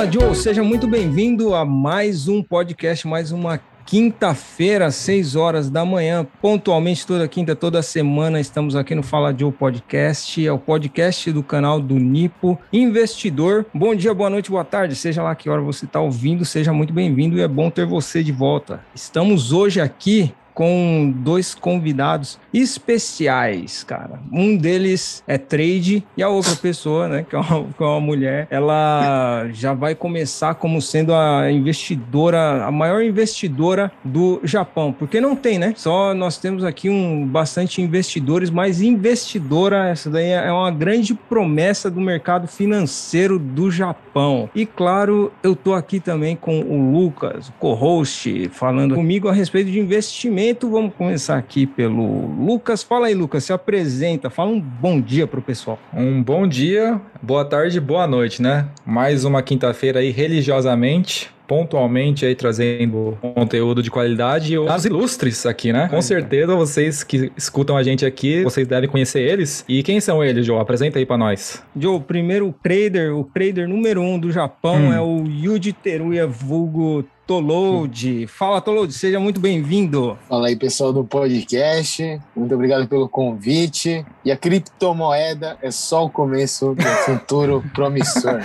Fala Joe, seja muito bem-vindo a mais um podcast, mais uma quinta-feira, às 6 horas da manhã, pontualmente toda quinta, toda semana, estamos aqui no Fala Joe Podcast, é o podcast do canal do Nipo Investidor. Bom dia, boa noite, boa tarde, seja lá que hora você está ouvindo, seja muito bem-vindo e é bom ter você de volta. Estamos hoje aqui com dois convidados especiais, cara. Um deles é trade e a outra pessoa, né, que é uma, que é uma mulher, ela já vai começar como sendo a investidora, a maior investidora do Japão, porque não tem, né? Só nós temos aqui um bastante investidores, mas investidora, essa daí é uma grande promessa do mercado financeiro do Japão. E claro, eu tô aqui também com o Lucas, co-host, falando comigo a respeito de investimento Vamos começar aqui pelo Lucas. Fala aí, Lucas, se apresenta, fala um bom dia pro pessoal. Um bom dia, boa tarde, boa noite, né? Mais uma quinta-feira aí religiosamente pontualmente aí trazendo conteúdo de qualidade e os ilustres aqui, né? Com certeza vocês que escutam a gente aqui, vocês devem conhecer eles. E quem são eles, Joe? Apresenta aí para nós. Joe, o primeiro trader, o trader número um do Japão hum. é o Yuji Teruya vulgo Tolode. Fala, Tolode, seja muito bem-vindo. Fala aí, pessoal do podcast. Muito obrigado pelo convite. E a criptomoeda é só o começo do futuro promissor.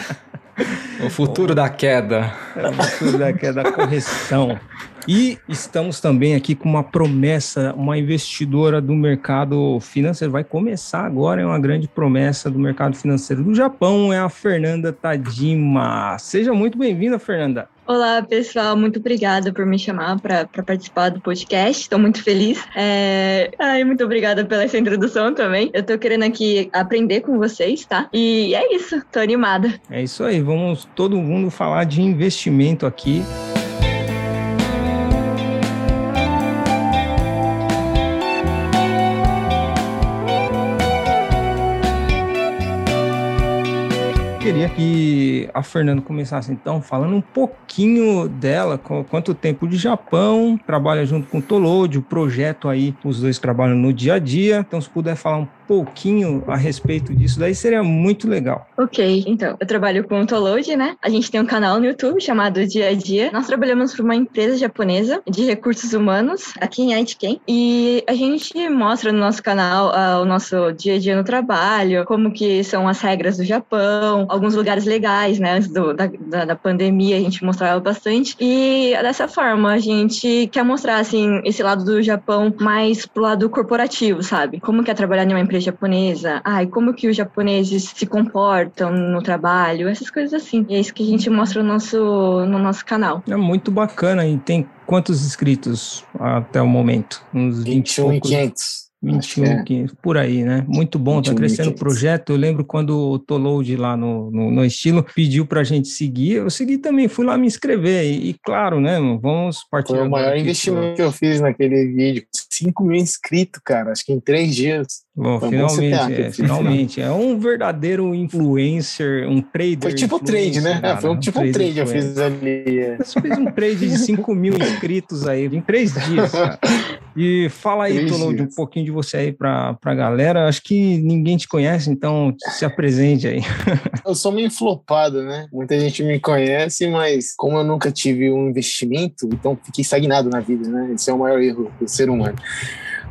O futuro da queda. É o futuro da queda, da correção. E estamos também aqui com uma promessa, uma investidora do mercado financeiro. Vai começar agora, é uma grande promessa do mercado financeiro do Japão, é a Fernanda Tadima. Seja muito bem-vinda, Fernanda. Olá, pessoal. Muito obrigada por me chamar para participar do podcast. Estou muito feliz. É... Ai, muito obrigada pela essa introdução também. Eu estou querendo aqui aprender com vocês, tá? E é isso. Estou animada. É isso aí. Vamos todo mundo falar de investimento aqui. Queria que a Fernanda começasse então falando um pouquinho dela, quanto tempo de Japão, trabalha junto com o Tolode, o projeto aí, os dois trabalham no dia a dia. Então, se puder falar um pouquinho a respeito disso, daí seria muito legal. Ok, então, eu trabalho com o Tolode, né? A gente tem um canal no YouTube chamado Dia a Dia. Nós trabalhamos para uma empresa japonesa de recursos humanos aqui em Aitken e a gente mostra no nosso canal uh, o nosso dia a dia no trabalho, como que são as regras do Japão, alguns lugares legais, né? Antes do, da, da, da pandemia a gente mostrava bastante e dessa forma a gente quer mostrar, assim, esse lado do Japão mais pro lado corporativo, sabe? Como que é trabalhar em uma empresa empresa japonesa, ai, como que os japoneses se comportam no trabalho, essas coisas assim. E é isso que a gente mostra no nosso, no nosso canal. É muito bacana e tem quantos inscritos até o momento? Uns 21.500. 21, é. por aí, né? Muito bom, tá crescendo o projeto. Eu lembro quando o Toload lá no, no, no, estilo pediu pra gente seguir, eu segui também, fui lá me inscrever. E, e claro, né? Vamos partir. Foi o maior investimento que eu fiz naquele vídeo. 5 mil inscritos, cara, acho que em três dias. Bom, Foi finalmente, é, finalmente. É um verdadeiro influencer, um trader. Foi tipo trade, né? É, foi um, tipo um trade eu fiz ali. É. Você fez um trade de 5 mil inscritos aí em três dias, cara. E fala aí, Tono, de um pouquinho de você aí pra, pra galera. Acho que ninguém te conhece, então se apresente aí. Eu sou meio flopado, né? Muita gente me conhece, mas como eu nunca tive um investimento, então fiquei estagnado na vida, né? Esse é o maior erro do ser humano.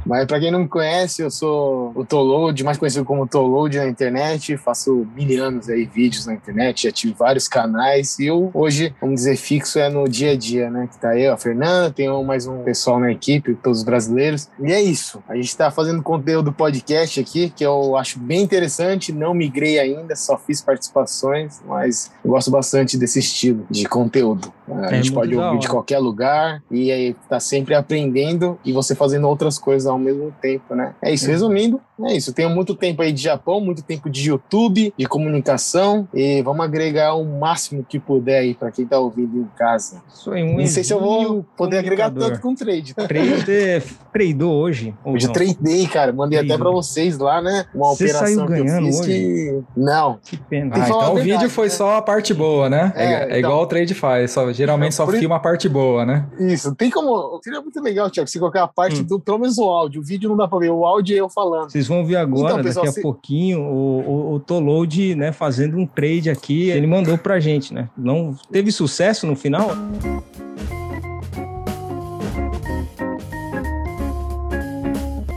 Mas para quem não me conhece, eu sou o Toload, mais conhecido como Toload na internet. Faço mil anos aí vídeos na internet, já tive vários canais e eu hoje, vamos dizer, fixo é no dia a dia, né? Que tá eu, a Fernanda, tem mais um pessoal na equipe, todos os brasileiros. E é isso. A gente está fazendo conteúdo podcast aqui, que eu acho bem interessante. Não migrei ainda, só fiz participações, mas eu gosto bastante desse estilo de conteúdo. A é gente pode ouvir de qualquer lugar e aí tá sempre aprendendo e você fazendo outras coisas ao mesmo tempo, né? É isso. Resumindo, é isso. Tenho muito tempo aí de Japão, muito tempo de YouTube, de comunicação e vamos agregar o máximo que puder aí para quem tá ouvindo em casa. Isso aí, um Não sei se eu vou poder agregar tanto com trade. Trade tradou hoje? Hoje eu tradei, cara. Mandei até para vocês lá, né? Uma Você operação que eu fiz hoje? que... Não. Que pena. Ah, então o vídeo foi né? só a parte boa, né? É, é, é então... igual o trade faz. Só, geralmente só filma a parte boa, né? Isso. Tem como... Seria muito legal, Tiago, se colocar a parte hum. do... Pelo menos o áudio. O vídeo não dá para ver. O áudio é eu falando. Vocês Vocês vão ver agora, então, pessoal, daqui a se... pouquinho, o, o, o Tolode, né, fazendo um trade aqui. Ele mandou pra gente, né? Não teve sucesso no final?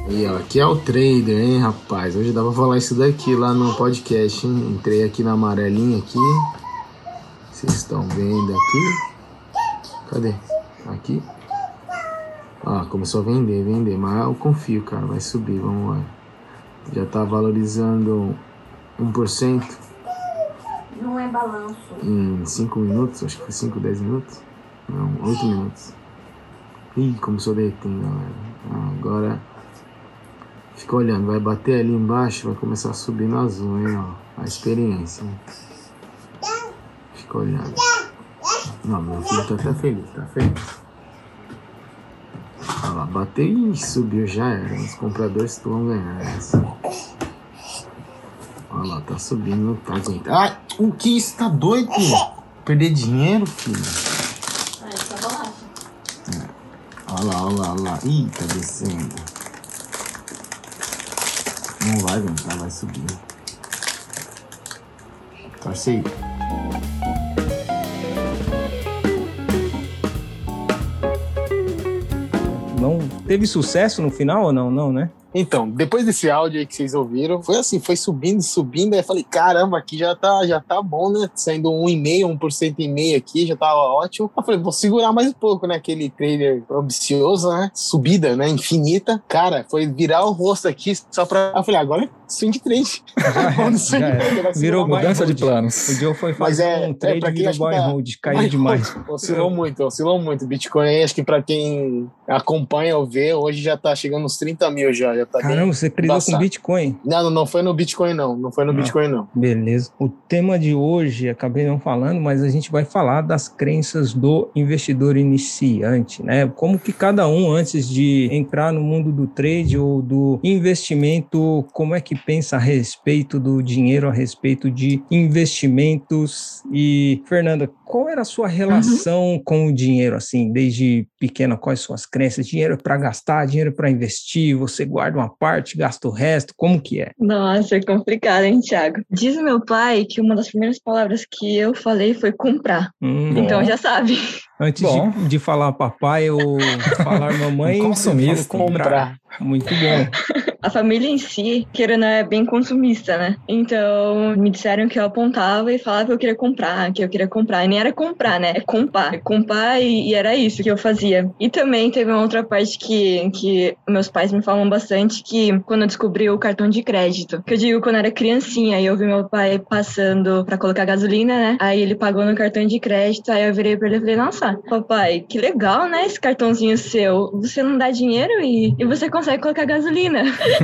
Aí, ó, aqui é o trader, hein, rapaz? Hoje dá pra falar isso daqui lá no podcast, hein? Entrei aqui na amarelinha aqui. Vocês estão vendo aqui? Cadê? Aqui. Ah, começou a vender, vender. Mas eu confio, cara. Vai subir, vamos lá. Já tá valorizando 1%. Não é balanço. Em 5 minutos, acho que foi 5, 10 minutos. Não, 8 minutos. Ih, começou a derreter, galera. Ah, agora Fica olhando, vai bater ali embaixo, vai começar a subir no azul, hein, ó. A experiência. Hein? Fica olhando. Não, meu filho tá até feliz, tá feliz. Bateu e subiu, já era. Os compradores vão ganhar essa. Olha lá, tá subindo, tá aguentando. Ai, o que isso? Tá doido? Perder dinheiro, filho? É, só relaxa. É. Olha lá, olha lá, olha lá. Ih, tá descendo. Não vai aguentar, vai subir. Torce aí. Teve sucesso no final ou não? Não, né? Então, depois desse áudio aí que vocês ouviram, foi assim, foi subindo, subindo, aí eu falei, caramba, aqui já tá, já tá bom, né? Saindo 1,5%, 1% e meio aqui, já tava ótimo. Eu falei, vou segurar mais um pouco, né? Aquele trader ambicioso, né? Subida, né? Infinita. Cara, foi virar o rosto aqui só pra... Eu falei, agora swing trade. Já, já Virou mudança de planos. O Joe foi fazer é, um trade é, virou buy tá... hold, caiu demais. Oscilou muito, oscilou muito. Bitcoin aí, acho que pra quem acompanha ou vê, hoje já tá chegando uns 30 mil já. já tá Caramba, você tradou com Bitcoin? Não, não, não foi no Bitcoin, não. Não foi no ah, Bitcoin, não. Beleza. O tema de hoje, acabei não falando, mas a gente vai falar das crenças do investidor iniciante, né? Como que cada um, antes de entrar no mundo do trade ou do investimento, como é que pensa a respeito do dinheiro, a respeito de investimentos? E, Fernanda, qual era a sua relação uhum. com o dinheiro, assim, desde pequena? Quais suas crenças? Dinheiro para gastar, dinheiro para investir? Você guarda uma parte, gasta o resto? Como que é? Nossa, é complicado, hein, Thiago? Diz meu pai que uma das primeiras palavras que eu falei foi comprar. Hum, então bom. já sabe. Antes de, de, falar papai ou falar mamãe, consumista, comprar. Muito bom. A família em si, querendo é bem consumista, né? Então, me disseram que eu apontava e falava que eu queria comprar, que eu queria comprar. E nem era comprar, né? É comprar. É comprar e, e, era isso que eu fazia. E também teve uma outra parte que, que meus pais me falam bastante, que quando eu descobri o cartão de crédito, que eu digo quando eu era criancinha, e eu vi meu pai passando para colocar gasolina, né? Aí ele pagou no cartão de crédito, aí eu virei pra ele e falei, nossa, papai, que legal, né? Esse cartãozinho seu. Você não dá dinheiro e, e você consegue colocar gasolina.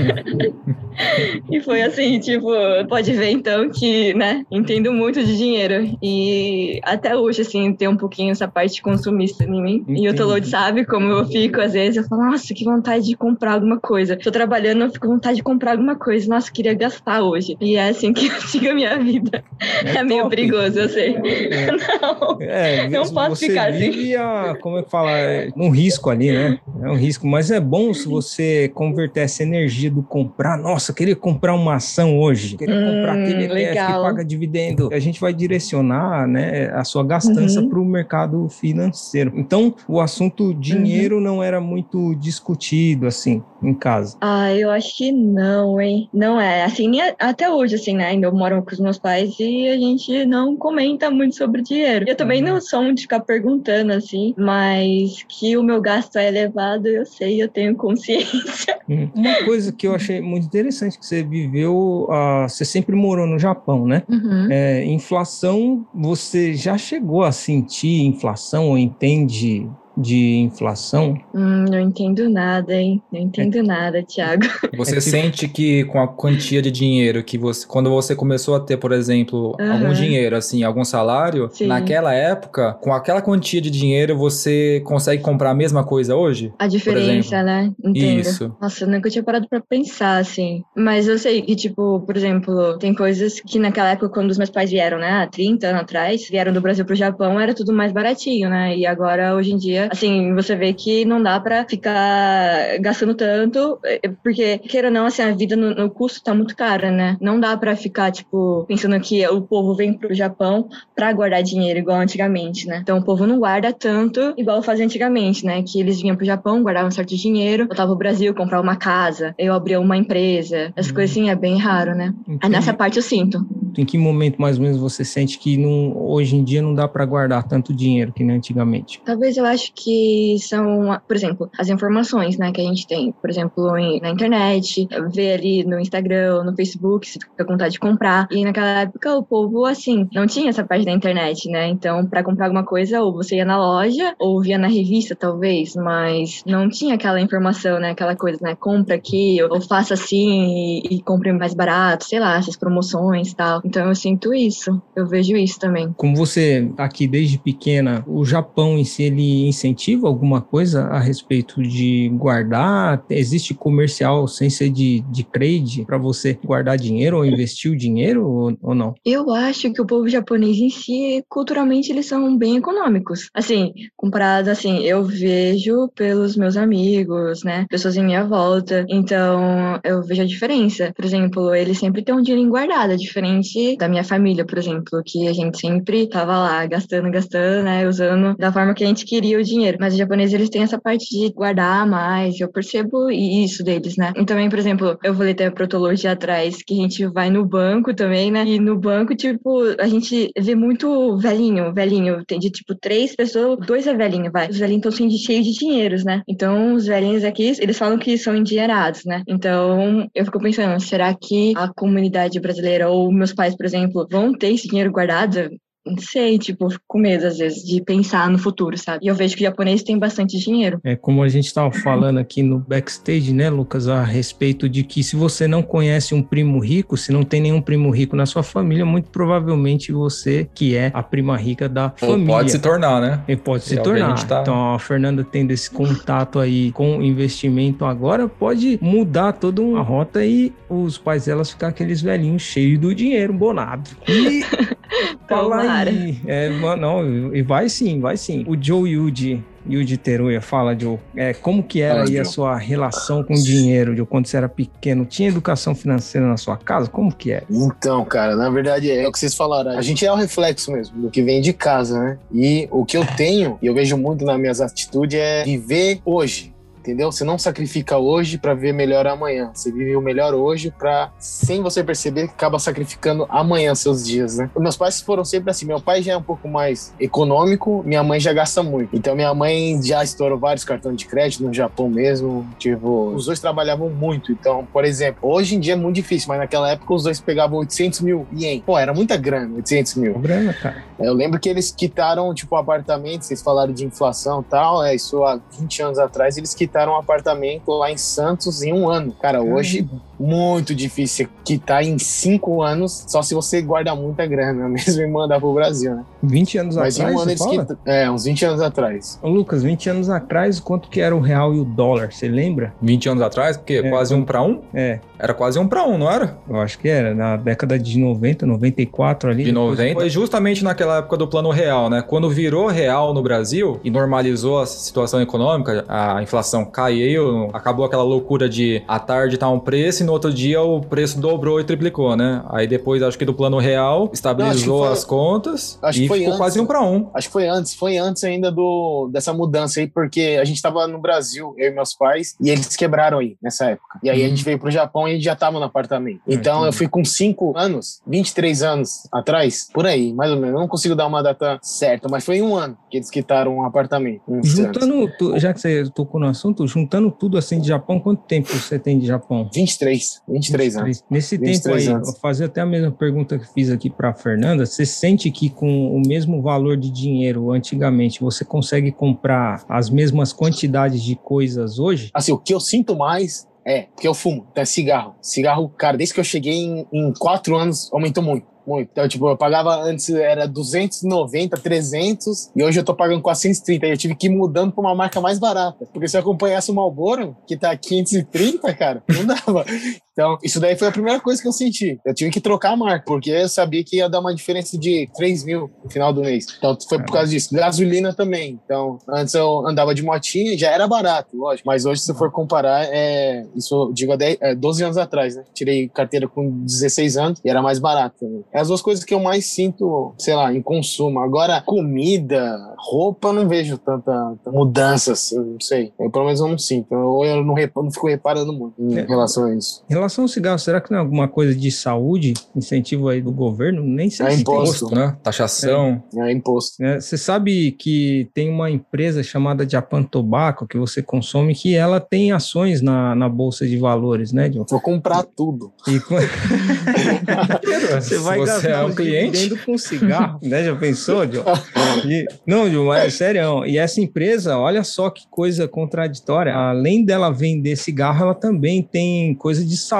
e foi assim, tipo, pode ver então que, né, entendo muito de dinheiro. E até hoje, assim, tem um pouquinho essa parte consumista em mim. Entendi. E o Tolode sabe como eu fico, às vezes, eu falo, nossa, que vontade de comprar alguma coisa. Tô trabalhando, eu fico com vontade de comprar alguma coisa. Nossa, queria gastar hoje. E é assim que eu sigo a minha vida. É, é meio perigoso, eu sei. É. Não, é, não posso ficar assim. A, como é que fala? É um risco ali, né? É um risco. Mas é bom se você converter essa energia do comprar. Nossa, queria comprar uma ação hoje, queria hum, comprar aquele ETF que paga dividendo. A gente vai direcionar né, a sua gastança uhum. para o mercado financeiro. Então, o assunto dinheiro uhum. não era muito discutido assim em casa. Ah, eu acho que não, hein? Não é. Assim, até hoje, assim, né? Ainda eu moro com os meus pais e a gente não comenta muito sobre dinheiro. Eu também uhum. não sou muito de ficar perguntando, assim, mas que o meu gasto é elevado, eu sei, eu tenho consciência. Hum. Uma coisa que eu achei muito interessante que você viveu, uh, você sempre morou no Japão, né? Uhum. É, inflação, você já chegou a sentir inflação ou entende de inflação? Hum, não entendo nada, hein? Não entendo é. nada, Thiago. Você é tipo... sente que com a quantia de dinheiro que você, quando você começou a ter, por exemplo, uhum. algum dinheiro, assim, algum salário, Sim. naquela época, com aquela quantia de dinheiro, você consegue comprar a mesma coisa hoje? A diferença, né? Entendo. Isso. Nossa, eu nunca tinha parado pra pensar, assim. Mas eu sei que, tipo, por exemplo, tem coisas que naquela época, quando os meus pais vieram, né, há 30 anos atrás, vieram do Brasil pro Japão, era tudo mais baratinho, né? E agora, hoje em dia, dia, assim, você vê que não dá para ficar gastando tanto, eh, porque, queira ou não, assim, a vida no, no custo tá muito cara, né? Não dá para ficar, tipo, pensando que o povo vem pro Japão para guardar dinheiro igual antigamente, né? Então o povo não guarda tanto igual fazia antigamente, né? Que eles vinham pro Japão, guardavam um certo dinheiro, voltavam pro Brasil, compravam uma casa, eu abria uma empresa. As hum. coisas assim é bem raro, né? Entendi. Nessa parte eu sinto. Em que momento mais ou menos você sente que não, hoje em dia não dá para guardar tanto dinheiro que nem antigamente? Talvez eu acho que são, por exemplo, as informações, né, que a gente tem, por exemplo, em, na internet, ver ali no Instagram, no Facebook, se fica com vontade de comprar. E naquela época o povo assim não tinha essa parte da internet, né? Então, para comprar alguma coisa, ou você ia na loja, ou via na revista, talvez, mas não tinha aquela informação, né? Aquela coisa, né? Compra aqui, ou faça assim e, e compre mais barato, sei lá, essas promoções e tal. Então eu sinto isso, eu vejo isso também. Como você tá aqui desde pequena, o Japão em si ele incentiva alguma coisa a respeito de guardar? Existe comercial sem ser de, de trade para você guardar dinheiro ou investir o dinheiro ou, ou não? Eu acho que o povo japonês em si, culturalmente, eles são bem econômicos. Assim, comparado assim, eu vejo pelos meus amigos, né? Pessoas em minha volta. Então, eu vejo a diferença. Por exemplo, eles sempre têm um dinheiro guardado, diferente da minha família, por exemplo, que a gente sempre tava lá gastando, gastando, né, usando da forma que a gente queria o dinheiro. Mas os japoneses, eles têm essa parte de guardar mais, eu percebo isso deles, né? E também, por exemplo, eu falei até protologia atrás, que a gente vai no banco também, né? E no banco, tipo, a gente vê muito velhinho, velhinho, tem de, tipo, três pessoas, dois é velhinho, vai. Os velhinhos estão assim, cheios de dinheiros, né? Então, os velhinhos aqui, eles falam que são endinheirados, né? Então, eu fico pensando, será que a comunidade brasileira ou meus pais por exemplo, vão ter esse dinheiro guardado não sei, tipo, fico com medo às vezes de pensar no futuro, sabe? E eu vejo que o japonês tem bastante dinheiro. É como a gente estava falando aqui no backstage, né, Lucas, a respeito de que se você não conhece um primo rico, se não tem nenhum primo rico na sua família, muito provavelmente você que é a prima rica da Ou família. Pode se tornar, né? E pode se tornar. Tá... Então, a Fernanda tendo esse contato aí com investimento agora, pode mudar toda uma rota e os pais delas ficar aqueles velhinhos cheios do dinheiro, bonado. E falar e, é, não, e vai sim, vai sim. O Joe Yuji, Yuji Teruya, fala, Joe, é, como que era fala, aí Joe. a sua relação com o dinheiro, Joe, quando você era pequeno? Tinha educação financeira na sua casa? Como que é? Então, cara, na verdade é o que vocês falaram. A gente é o reflexo mesmo do que vem de casa, né? E o que eu tenho, e eu vejo muito nas minhas atitudes, é viver hoje entendeu? Você não sacrifica hoje para ver melhor amanhã. Você vive o melhor hoje para, sem você perceber, acaba sacrificando amanhã seus dias, né? Meus pais foram sempre assim. Meu pai já é um pouco mais econômico, minha mãe já gasta muito. Então minha mãe já estourou vários cartões de crédito no Japão mesmo. Tipo, os dois trabalhavam muito. Então, por exemplo, hoje em dia é muito difícil, mas naquela época os dois pegavam 800 mil ien. Pô, era muita grana, 800 mil. Grana, cara. Eu lembro que eles quitaram, tipo, apartamento, vocês falaram de inflação e tal, é isso há 20 anos atrás, eles quitaram quitaram um apartamento lá em Santos em um ano. Cara, hoje muito difícil quitar em cinco anos, só se você guarda muita grana mesmo e mandar pro Brasil, né? 20 anos Mas atrás. Mas um ano eles É, uns 20 anos atrás. Ô, Lucas, 20 anos atrás, quanto que era o real e o dólar? Você lembra? 20 anos atrás? Porque é, quase um para um? É. Era quase um para um, não era? Eu acho que era, na década de 90, 94 ali. De 90. Foi justamente naquela época do plano real, né? Quando virou real no Brasil e normalizou a situação econômica, a inflação caiu, acabou aquela loucura de à tarde tá um preço e no outro dia o preço dobrou e triplicou, né? Aí depois, acho que do plano real, estabilizou Não, foi, as contas acho e que foi ficou antes, quase um para um. Acho que foi antes, foi antes ainda do, dessa mudança aí, porque a gente tava no Brasil, eu e meus pais, e eles quebraram aí nessa época. E aí hum. a gente veio pro Japão e a gente já tava no apartamento. Ah, então eu fui com 5 anos, 23 anos atrás, por aí, mais ou menos. Eu não consigo dar uma data certa, mas foi um ano que eles quitaram um apartamento. Juntando, tu, já que você tocou no assunto, juntando tudo assim de Japão, quanto tempo você tem de Japão? 23, 23, 23 anos. Nesse tempo aí, vou fazer até a mesma pergunta que fiz aqui para Fernanda. Você sente que com o mesmo valor de dinheiro antigamente, você consegue comprar as mesmas quantidades de coisas hoje? Assim, o que eu sinto mais é, porque eu fumo, então é cigarro. Cigarro, cara, desde que eu cheguei em, em quatro anos, aumentou muito. Muito. Então, tipo, eu pagava antes era 290, 300 e hoje eu tô pagando 430. E eu tive que ir mudando pra uma marca mais barata. Porque se eu acompanhasse o Malboro, que tá 530, cara, não dava. Então, isso daí foi a primeira coisa que eu senti. Eu tive que trocar a marca, porque eu sabia que ia dar uma diferença de 3 mil no final do mês. Então, foi por causa disso. Gasolina também. Então, antes eu andava de motinha, já era barato, lógico. Mas hoje, se for comparar, é, isso eu digo há 10, é, 12 anos atrás, né? Tirei carteira com 16 anos e era mais barato também. É as duas coisas que eu mais sinto, sei lá, em consumo. Agora, comida, roupa, não vejo tanta, mudança assim, não sei. Eu, pelo menos eu não sinto. Ou eu não, não fico reparando muito em é. relação a isso. Em relação ao cigarro, será que não é alguma coisa de saúde, incentivo aí do governo? Nem sei é se imposto, tem. né? Taxação. É, é imposto. É, você sabe que tem uma empresa chamada Japan Tobacco que você consome que ela tem ações na, na bolsa de valores, né, John? Vou comprar tudo. E você vai você gastar é um cliente com cigarro, né? Já pensou, John? E... Não, John, mas é sério. E essa empresa, olha só que coisa contraditória. Além dela vender cigarro, ela também tem coisa de saúde,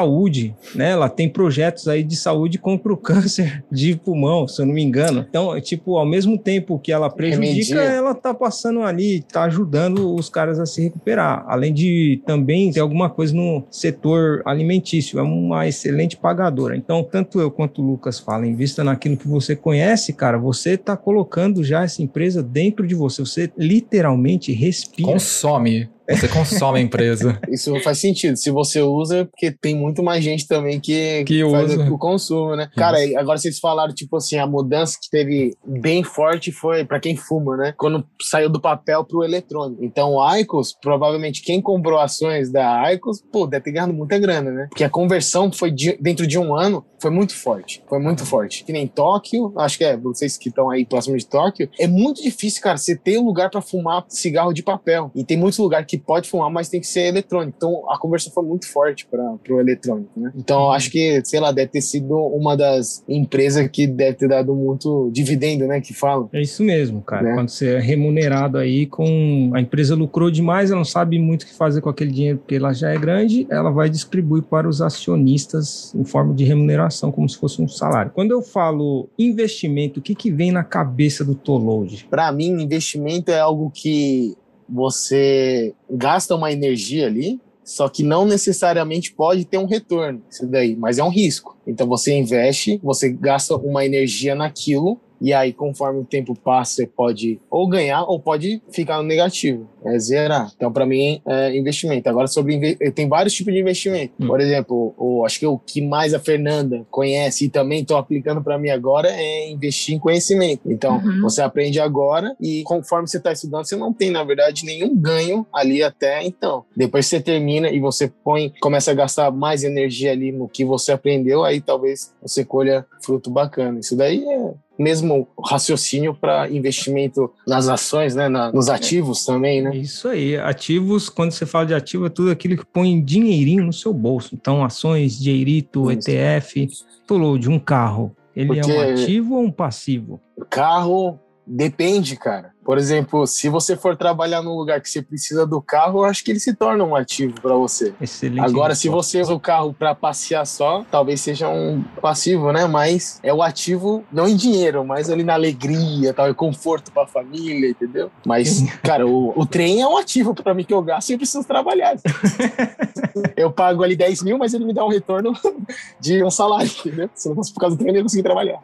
né? Ela tem projetos aí de saúde contra o câncer de pulmão, se eu não me engano. Então, tipo, ao mesmo tempo que ela prejudica, ela tá passando ali, tá ajudando os caras a se recuperar. Além de também ter alguma coisa no setor alimentício, é uma excelente pagadora. Então, tanto eu quanto o Lucas falam, invista naquilo que você conhece, cara, você tá colocando já essa empresa dentro de você. Você literalmente respira. Consome. Você consome a empresa. Isso faz sentido. Se você usa, porque tem muito mais gente também que, que faz usa. o consumo, né? Isso. Cara, agora vocês falaram, tipo assim, a mudança que teve bem forte foi para quem fuma, né? Quando saiu do papel pro eletrônico. Então, o Icos, provavelmente quem comprou ações da Icos, pô, deve ter ganhado muita grana, né? Porque a conversão foi de, dentro de um ano, foi muito forte. Foi muito forte. Que nem Tóquio, acho que é, vocês que estão aí próximo de Tóquio, é muito difícil, cara, você ter um lugar para fumar cigarro de papel. E tem muitos lugares que pode fumar, mas tem que ser eletrônico. Então a conversão foi muito forte para o eletrônico, né? Então acho que, sei lá, deve ter sido uma das empresas que deve ter dado muito dividendo, né? Que fala. É isso mesmo, cara. Né? Quando você é remunerado aí com. A empresa lucrou demais, ela não sabe muito o que fazer com aquele dinheiro porque ela já é grande, ela vai distribuir para os acionistas em forma de remuneração, como se fosse um salário. Quando eu falo investimento, o que, que vem na cabeça do Toload? Para mim, investimento é algo que você gasta uma energia ali, só que não necessariamente pode ter um retorno, isso daí, mas é um risco. Então você investe, você gasta uma energia naquilo e aí, conforme o tempo passa, você pode ou ganhar ou pode ficar no negativo, é zerar. Então, para mim, é investimento. Agora, sobre tem vários tipos de investimento. Hum. Por exemplo, o, acho que o que mais a Fernanda conhece e também estou aplicando para mim agora é investir em conhecimento. Então, uhum. você aprende agora e conforme você está estudando, você não tem, na verdade, nenhum ganho ali até então. Depois você termina e você põe, começa a gastar mais energia ali no que você aprendeu, aí talvez você colha fruto bacana. Isso daí é mesmo raciocínio para investimento nas ações, né, na, nos ativos também, né? Isso aí, ativos, quando você fala de ativo, é tudo aquilo que põe dinheirinho no seu bolso. Então, ações, dinheirito, Isso. ETF, pulou de um carro. Ele Porque é um ativo ou um passivo? Carro depende, cara. Por exemplo, se você for trabalhar num lugar que você precisa do carro, eu acho que ele se torna um ativo para você. Excelente. Agora, se você usa o carro para passear só, talvez seja um passivo, né? Mas é o ativo não em dinheiro, mas ali na alegria, tal, e conforto para a família, entendeu? Mas, cara, o, o trem é um ativo para mim que eu gasto e eu preciso trabalhar. eu pago ali 10 mil, mas ele me dá um retorno de um salário, entendeu? Se não fosse por causa do trem, eu não consegui trabalhar.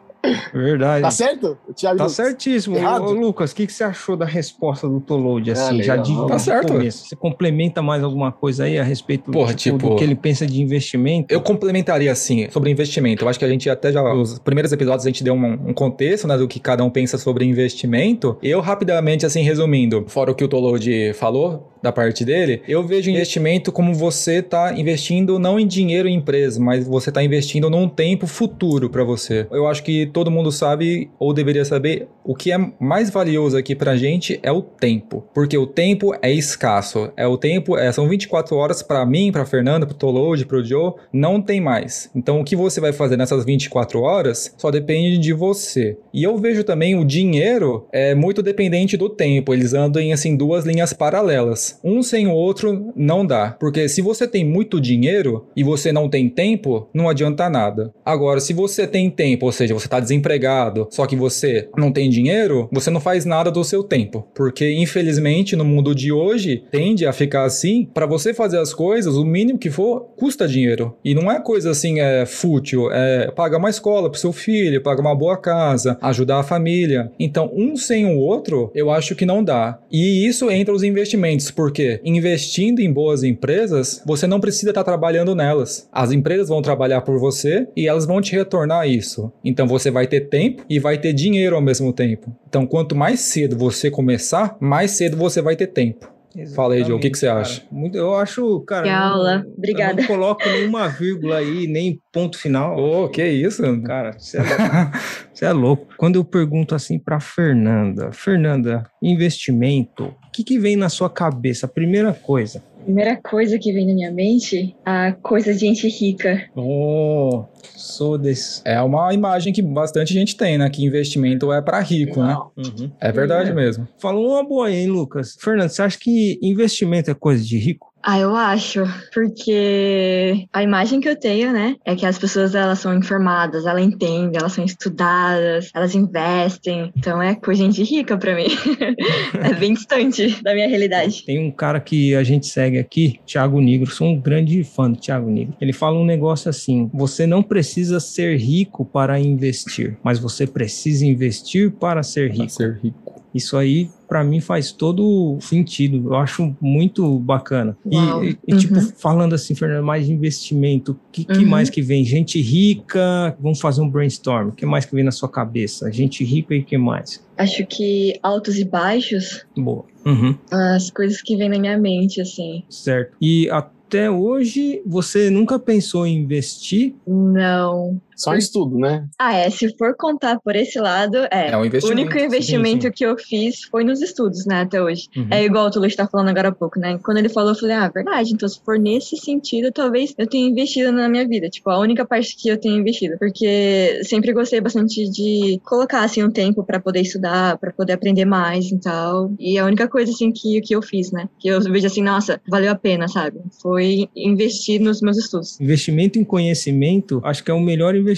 Verdade. Tá certo? Thiago tá certíssimo. Ô, Lucas, o que, que você achou da resposta do Tolode, assim, ah, já de tá certo. começo? Você complementa mais alguma coisa aí a respeito Porra, tipo, tipo, do que ele pensa de investimento? Eu complementaria, assim, sobre investimento. Eu acho que a gente até já, nos primeiros episódios, a gente deu um, um contexto, né, do que cada um pensa sobre investimento. Eu, rapidamente, assim, resumindo, fora o que o Tolode falou, da parte dele, eu vejo investimento como você tá investindo não em dinheiro em empresa, mas você tá investindo num tempo futuro para você. Eu acho que todo mundo sabe ou deveria saber o que é mais valioso aqui pra gente é o tempo, porque o tempo é escasso. É o tempo, é, são 24 horas para mim, para Fernanda, pro Tolode, pro Joe, não tem mais. Então o que você vai fazer nessas 24 horas só depende de você. E eu vejo também o dinheiro é muito dependente do tempo, eles andam em assim duas linhas paralelas. Um sem o outro não dá. Porque se você tem muito dinheiro e você não tem tempo, não adianta nada. Agora, se você tem tempo, ou seja, você está desempregado, só que você não tem dinheiro, você não faz nada do seu tempo. Porque, infelizmente, no mundo de hoje, tende a ficar assim. Para você fazer as coisas, o mínimo que for, custa dinheiro. E não é coisa assim, é fútil. É pagar uma escola pro seu filho, pagar uma boa casa, ajudar a família. Então, um sem o outro, eu acho que não dá. E isso entra os investimentos, porque investindo em boas empresas, você não precisa estar trabalhando nelas. As empresas vão trabalhar por você e elas vão te retornar isso. Então você vai ter tempo e vai ter dinheiro ao mesmo tempo. Então, quanto mais cedo você começar, mais cedo você vai ter tempo. Exatamente, Fala aí, Joe, o que, que você cara. acha? Muito, eu acho, cara. Que aula. Não, Obrigada. Eu não coloco nenhuma vírgula aí, nem ponto final. Ô, oh, que isso? Cara, você é, louco. você é louco. Quando eu pergunto assim para Fernanda, Fernanda, investimento, o que, que vem na sua cabeça? A primeira coisa. Primeira coisa que vem na minha mente, a coisa de gente rica. Oh, sou desse. É uma imagem que bastante gente tem, né? Que investimento é para rico, né? Uhum. É verdade é. mesmo. Falou uma boa aí, hein, Lucas? Fernando, você acha que investimento é coisa de rico? Ah, eu acho, porque a imagem que eu tenho, né, é que as pessoas elas são informadas, elas entendem, elas são estudadas, elas investem, então é coisa de rica para mim. é bem distante da minha realidade. Tem um cara que a gente segue aqui, Thiago Negro, sou um grande fã do Thiago Negro. Ele fala um negócio assim: você não precisa ser rico para investir, mas você precisa investir para ser rico. Para ser rico. Isso aí, para mim, faz todo sentido. Eu acho muito bacana. Uau. E, e, Uhum. tipo, falando assim, Fernando, mais de investimento, o que, que Uhum. mais que vem? Gente rica, vamos fazer um brainstorm. O que mais que vem na sua cabeça? Gente rica e o que mais? Acho que altos e baixos, Boa. Uhum, as coisas que vêm na minha mente, assim. certo. E até hoje, você nunca pensou em investir? Não. Só estudo, né? Ah, é, se for contar por esse lado, é. É um O único investimento sim, sim. que eu fiz foi nos estudos, né, até hoje. Uhum. É igual o Tulush tá falando agora há pouco, né? Quando ele falou, eu falei, ah, verdade. Então, se for nesse sentido, talvez eu tenha investido na minha vida. Tipo, a única parte que eu tenho investido. Porque sempre gostei bastante de colocar, assim, um tempo pra poder estudar, pra poder aprender mais e tal. E a única coisa, assim, que, que eu fiz, né? Que eu vejo assim, nossa, valeu a pena, sabe? Foi investir nos meus estudos. Investimento em conhecimento, acho que é o melhor investimento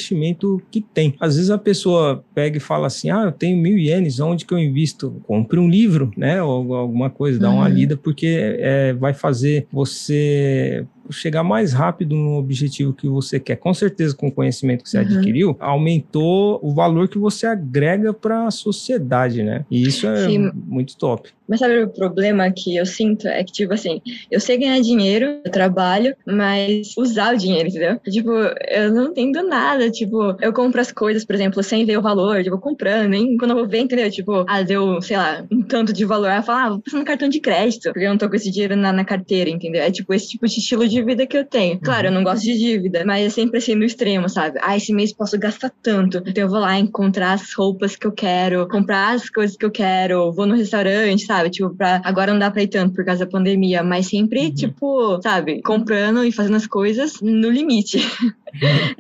que tem. Às vezes a pessoa pega e fala assim: ah, eu tenho mil ienes, onde que eu invisto? Compre um livro, né? Ou alguma coisa, dá uma Uhum. lida, porque é, vai fazer você chegar mais rápido no objetivo que você quer. Com certeza, com o conhecimento que você Uhum. adquiriu, aumentou o valor que você agrega para a sociedade, né? E isso é Sim. muito top. Mas sabe o problema que eu sinto? É que, tipo assim, eu sei ganhar dinheiro, eu trabalho, mas usar o dinheiro, entendeu? Tipo, eu não entendo nada. Tipo, eu compro as coisas, por exemplo, sem ver o valor, eu vou comprando, nem quando eu vou ver, entendeu? Tipo, ah, deu, sei lá, um tanto de valor. Aí eu falo, ah, vou passar no cartão de crédito, porque eu não tô com esse dinheiro na, na carteira, entendeu? É tipo esse tipo de estilo de vida que eu tenho. Claro, eu não gosto de dívida, mas é sempre assim no extremo, sabe? Ah, esse mês posso gastar tanto. Então eu vou lá encontrar as roupas que eu quero, comprar as coisas que eu quero, vou no restaurante, sabe? Tipo, pra... agora não dá pra ir tanto por causa da pandemia, mas sempre, tipo, sabe? Comprando e fazendo as coisas no limite.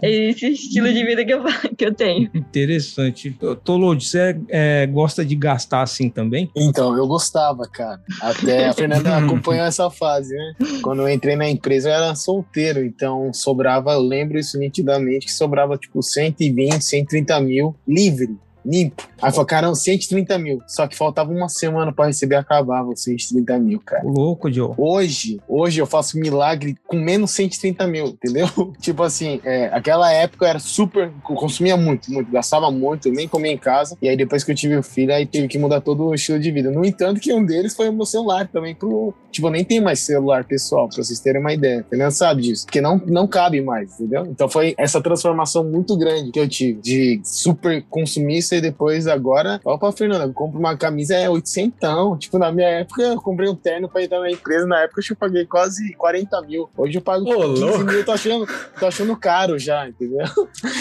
é esse estilo de vida que eu, que eu tenho. Interessante. Tolode, você é, gosta de gastar assim também? Então, eu gostava, cara. Até a Fernanda acompanhou essa fase, né? Quando eu entrei na empresa, eu era solteiro, então sobrava, eu lembro isso nitidamente, que sobrava tipo 120, 130 mil livre. Limpo. Aí falou, caramba, 130 mil. Só que faltava uma semana pra receber, acabava os 130 mil, cara. O louco, Joe. Hoje, hoje eu faço milagre com menos 130 mil, entendeu? tipo assim, é, aquela época eu era super. eu consumia muito, muito, gastava muito, eu nem comia em casa. E aí depois que eu tive o filho, aí tive que mudar todo o estilo de vida. No entanto, que um deles foi o meu celular também. Pro, tipo, eu nem tenho mais celular pessoal, pra vocês terem uma ideia. Entendeu? Sabe disso? Porque não, não cabe mais, entendeu? Então foi essa transformação muito grande que eu tive de super consumista e depois agora, ó pra Fernanda, eu compro uma camisa é 800. Tipo, na minha época eu comprei um terno pra entrar na empresa. Na época eu paguei quase 40 mil. Hoje eu pago Ô, 15 louco. mil. Tô achando, tô achando caro já, entendeu?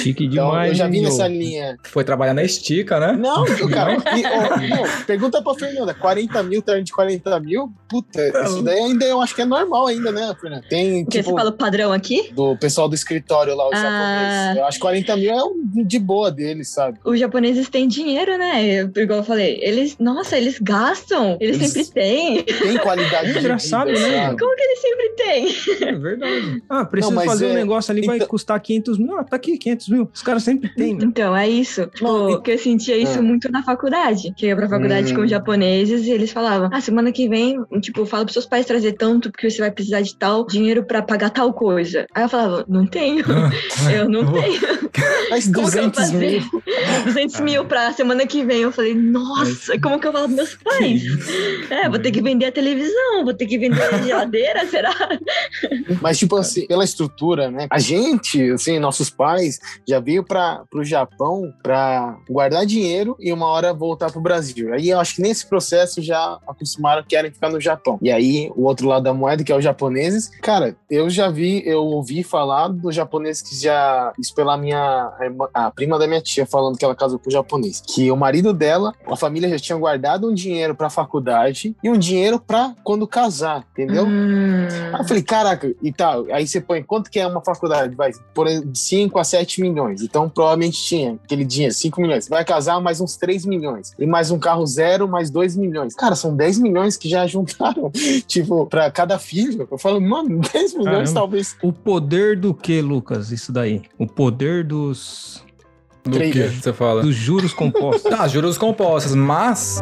Chique Então demais. eu já hein, vi Joe? nessa linha. Foi trabalhar na estica, né? Não, cara, e, ó, não, pergunta pra Fernanda, 40 mil, terno de 40 mil? Puta, isso daí ainda eu acho que é normal ainda, né, Fernanda? Tem, Porque tipo, você fala o padrão aqui? do pessoal do escritório lá, os Ah. japoneses. Eu acho que 40 mil é um de boa deles, sabe? Os japoneses japoneses têm dinheiro, né? Eu, igual eu falei, eles, nossa, eles gastam, eles, Eles- sempre têm. Tem qualidade É de engraçado, vida, né? sabe? Como que eles sempre têm? É verdade. Ah, preciso Não, mas fazer um é- negócio ali, vai então- custar 500 mil. Ah, tá aqui, 500 mil. Os caras sempre têm. né? Então, é isso. Tipo, Não, que eu sentia isso Ah. muito na faculdade. Que eu ia pra faculdade Hum. com japoneses e eles falavam: Ah, semana que vem, tipo, fala pros seus pais trazer tanto porque você vai precisar de tal dinheiro pra pagar tal coisa. Aí eu falava: Não tenho. eu não tenho. Mas Como que eu vou 200 fazer? mil. 200 mil pra semana que vem. Eu falei: Nossa, como que eu falo pros meus pais? É, vou ter que vender a televisão, vou ter que vender a geladeira, será? Mas, tipo assim, pela estrutura, né? A gente, assim, nossos pais já veio para o Japão para guardar dinheiro e uma hora voltar pro Brasil. Aí eu acho que nesse processo já acostumaram que querem ficar no Japão. E aí, o outro lado da moeda, que é os japoneses, cara, eu já vi, eu ouvi falar dos japoneses que já. Isso pela minha. A prima da minha tia falando que ela casou com um japonês. Que o marido dela, a família já tinha guardado um dinheiro pra faculdade e um dinheiro pra quando casar, entendeu? Hum. Aí eu falei, caraca, e tal. Aí você põe quanto que é uma faculdade? Vai, por exemplo, de 5 a 7 milhões. Então provavelmente tinha aquele dinheiro, 5 milhões. Vai casar mais uns 3 milhões. E mais um carro zero, mais 2 milhões. Cara, são 10 milhões que já juntaram, tipo, pra cada filho. Eu falo, mano, 10 milhões Caramba. talvez. O poder do que, Lucas? Isso daí. O poder dos, Do que você fala? dos juros compostos. Ah, juros compostos, mas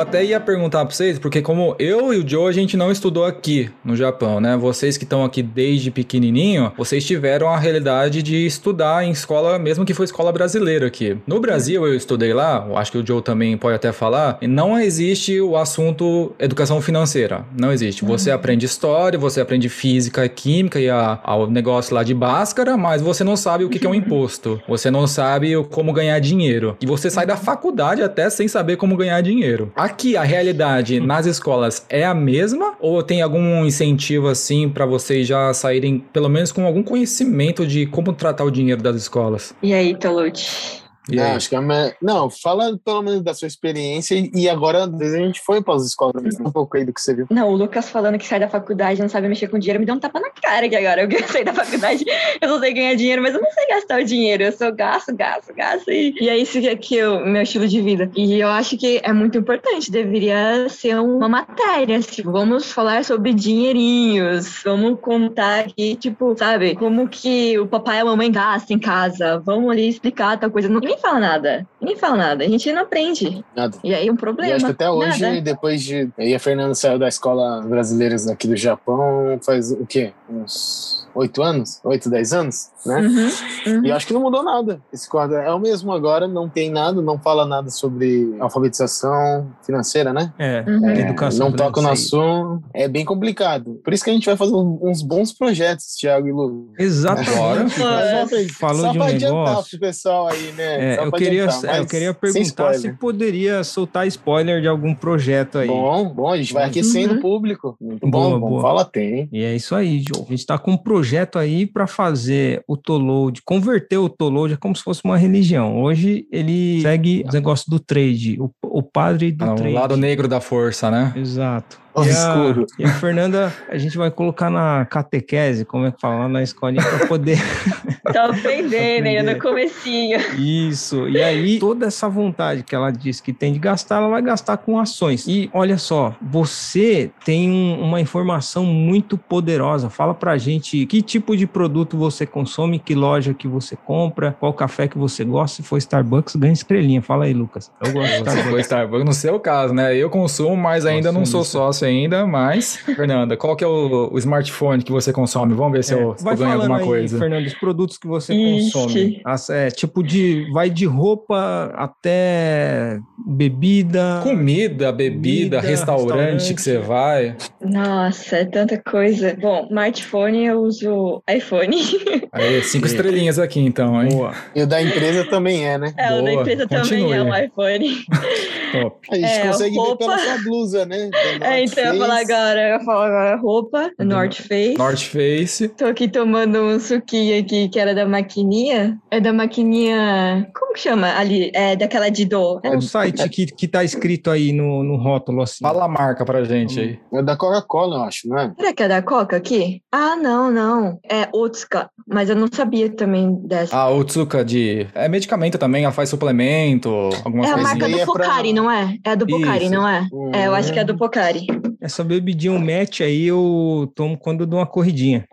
Eu até ia perguntar pra vocês, porque como eu e o Joe, a gente não estudou aqui no Japão, né? Vocês que estão aqui desde pequenininho, vocês tiveram a realidade de estudar em escola, mesmo que foi escola brasileira aqui. No Brasil, eu estudei lá, eu acho que o Joe também pode até falar, e não existe o assunto educação financeira. Não existe. Você aprende história, você aprende física e química e a, ao negócio lá de Bhaskara, mas você não sabe o que, que é um imposto. Você não sabe o- como ganhar dinheiro. E você sai da faculdade até sem saber como ganhar dinheiro. Aqui, a realidade nas escolas é a mesma? Ou tem algum incentivo assim pra vocês já saírem, pelo menos com algum conhecimento de como tratar o dinheiro das escolas? E aí, Tolute? E Não, acho que é me- Não, fala pelo menos da sua experiência e- agora a gente foi para as escolas, um pouco aí do que você viu. Não, o Lucas falando que sai da faculdade e não sabe mexer com dinheiro me deu um tapa na cara que agora. Eu saí da faculdade, eu não sei ganhar dinheiro, mas eu não sei gastar o dinheiro. Eu só gasto, gasto, gasto. E, e é isso que é que o meu estilo de vida. E eu acho que é muito importante, deveria ser uma matéria. Tipo, vamos falar sobre dinheirinhos. Vamos contar aqui, tipo, sabe, como que o papai e a mamãe gastam em casa. Vamos ali explicar tal coisa. Ninguém fala nada. Ninguém fala nada. A gente não aprende. Nada. E aí é um E problema. acho que até hoje, Nada. depois de. E a Fernanda saiu da escola brasileiras aqui do Japão faz o quê? Uns oito anos? Oito, dez anos? Né? Uhum, uhum. E eu acho que não mudou nada. Esse quadro é o mesmo agora, não tem nada, não fala nada sobre alfabetização financeira, né? É, Uhum. É, educação não toca no assunto. É bem complicado. Por isso que a gente vai fazer uns bons projetos, Thiago e Lu. Exatamente. Agora. Mas só pra- Falou só de um negócio. pro pessoal aí, né? É, Só eu, queria, adiantar, é, eu queria perguntar se poderia soltar spoiler de algum projeto aí. Bom, bom, a gente vai aquecendo Uhum. o público. Muito Boa, bom, bom. boa. Fala, tem. E é isso aí, Joe. A gente tá com um projeto aí para fazer o Toload, converter o Toload como se fosse uma religião. Hoje ele segue os negócios do trade, o, o padre do Ah, o trade. lado negro da força, né? Exato. O E a, escuro. e a Fernanda, a gente vai colocar na catequese, como é que fala, na escolinha, para poder. Tô aprendendo ainda no comecinho. Isso. E aí, toda essa vontade que ela diz que tem de gastar, ela vai gastar com ações. E olha só, você tem um- uma informação muito poderosa. Fala pra gente que tipo de produto você consome, que loja que você compra, qual café que você gosta. Se for Starbucks, ganha estrelinha. Fala aí, Lucas. Eu gosto de Você Starbucks. foi Starbucks, no seu caso, né? Eu consumo, mas ainda não sou Consumista. sócio ainda, mas... Fernanda, qual que é o, o smartphone que você consome? Vamos ver se eu, se É, vai eu ganho alguma aí, coisa. Fernando, os produtos que você Ixi. consome. As- é, tipo de. Vai de roupa até bebida. Comida, bebida, Comida, restaurante, restaurante. que você vai. Nossa, é tanta coisa. Bom, smartphone eu uso iPhone. Aí, cinco estrelinhas aqui então, hein? Boa. E o da empresa também é, né? É, o da Boa, empresa também continue. é um iPhone. Top. A gente É, consegue roupa- ver pela sua blusa, né? É, North eu ia falar agora, eu ia falar agora roupa, Do North Face. North Face. Tô aqui tomando um suquinho aqui que era da maquininha. É da maquininha. Como que chama ali? É daquela de do. Qual o site que, que tá escrito aí no, no rótulo assim? Fala a marca pra gente aí. É da Coca-Cola, eu acho, não é? Será que é da Coca aqui? Ah, não, não. É Otsuka. Mas eu não sabia também dessa. A Otsuka de. É medicamento também, ela faz suplemento, algumas é a coisinhas. marca do é pra- Pocari, não é? É a do Pocari, Isso. não é? É, eu acho que é do Pocari. Essa bebidinha, um match aí, eu tomo quando eu dou uma corridinha.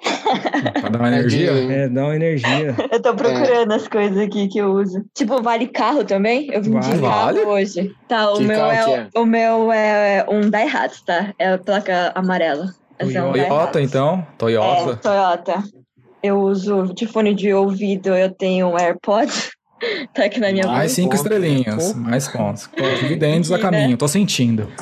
Pra dar uma É energia. É, dá uma energia. Eu tô procurando as coisas aqui que eu uso. Tipo, vale carro também? Eu vim de Vale. carro Vale? hoje. Tá, o Que meu carro é, é? o meu é um Daihatsu, tá? É a placa amarela. Esse é um Toyota, Toyota, então. É, Toyota. Toyota. Eu uso de fone de ouvido, eu tenho um AirPods. tá aqui na minha Mais cinco pontos. estrelinhas. Pô. Mais pontos. Dividendos a né? caminho, tô sentindo.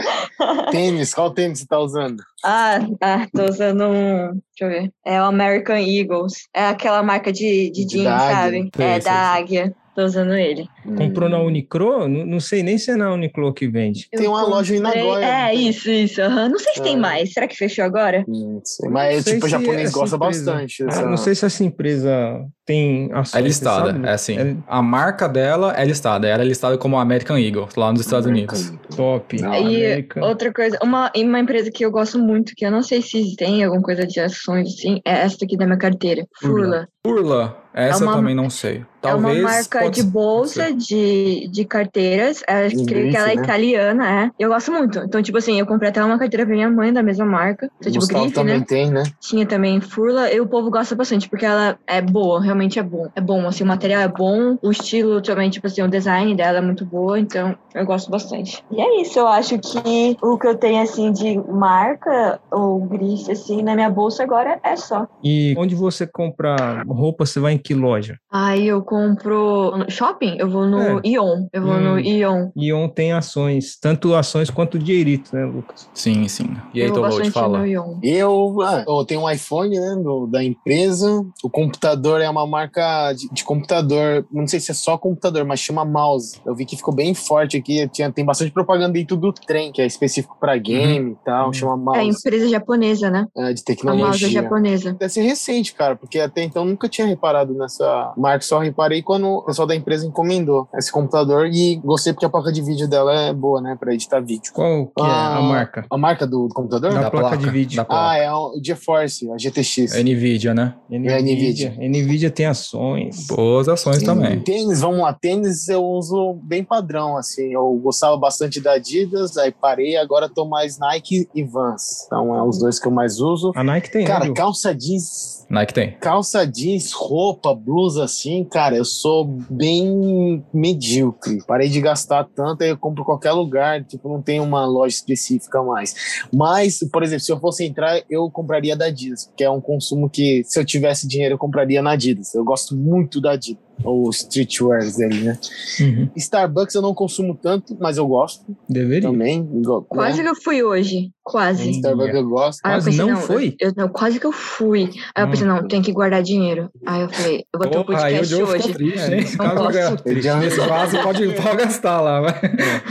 Tênis, qual tênis você tá usando? ah, ah, tô usando um. Deixa eu ver. É o American Eagles. É aquela marca de, de De jeans, sabe? É da águia. Tô usando ele. Comprou Hum. na Unicro? Não, não sei nem se é na Uniclo que vende. Tem uma loja em comprei- Nagoya, É, tem? isso, isso. aham. Não sei se tem Ah. mais. Será que fechou agora? Hum, sei. Não Mas, sei tipo, o japonês essa gosta empresa- bastante. Ah, dessa- não sei se essa empresa tem ações. É listada, sabe? é assim. É A marca dela é listada. Ela é listada como American Eagle, lá nos Estados Unidos. top. Não, E América. outra coisa, uma, e uma empresa que eu gosto muito, que eu não sei se tem alguma coisa de ações assim, é essa aqui da minha carteira, Furla. Furla, essa É uma- eu também não sei. é uma Talvez. marca pode de ser- de, de carteiras. Em creio que ela é né? italiana, é. Eu gosto muito. Então, tipo assim, eu comprei até uma carteira pra minha mãe da mesma marca. Então, tipo, Gustavo grife, também né? tem, né? Tinha também Furla. E o povo gosta bastante, porque ela é boa, realmente é bom. É bom, assim, o material é bom, o estilo também, tipo assim, o design dela é muito boa, então eu gosto bastante. E é isso, eu acho que o que eu tenho, assim, de marca ou grife, assim, na minha bolsa agora é só. E onde você compra roupa, você vai em que loja? Aí eu compro no shopping, eu vou no É. Ion. Eu vou no Hum. Ion. E on tem ações, tanto ações quanto dinheirito, né, Lucas? Sim, sim. E aí, vou bastante fala. no Ion. Eu, ah, eu tenho um iPhone, né, do- da empresa. O computador é uma marca de, de computador, não sei se é só computador, mas chama Mouse. Eu vi que ficou bem forte aqui. Tinha, tem bastante propaganda dentro do trem, que é específico para game e tal. Uhum. Chama É Mouse, empresa japonesa, né? é, de A mouse é tecnologia. japonesa. Deve ser recente, cara, porque até então eu nunca tinha reparado nessa marca, só reparei quando o pessoal da empresa encomendou esse computador e gostei porque a placa de vídeo dela é boa, né, para editar vídeo. Qual que é a Ah, marca? A marca do computador? Da placa de vídeo. Da Ah, placa. é o GeForce, a GTX. É Nvidia, né? Nvidia. Nvidia tem ações. Boas ações também. Tênis, vamos lá, tênis eu uso bem padrão, assim, eu gostava bastante da Adidas, aí parei, agora tô mais Nike e Vans, então é os dois que eu mais uso. A Nike tem, né, Cara, calça jeans, Nike tem. calça jeans, roupa, blusa, assim, cara, eu sou bem medíocre, parei de gastar tanto, aí eu compro qualquer lugar, tipo, não tem uma loja específica mais. Mas, por exemplo, se eu fosse entrar, eu compraria da Adidas, porque é um consumo que, se eu tivesse dinheiro, eu compraria na Adidas, eu gosto muito da Adidas. Ou streetwears dele, né? Uhum. Starbucks eu não consumo tanto, mas eu gosto Deveria. também. Quase que eu fui hoje. Quase. Starbucks eu gosto. Aí eu Quase pensei, não não, foi? Eu, não, quase que eu fui. Aí eu pensei, não, tem que guardar dinheiro. Aí eu falei, eu vou ter um aí podcast ficou hoje. triste, É, hein? nesse Não caso, posso. eu fico Eu já- Nesse caso, pode, pode gastar lá, vai.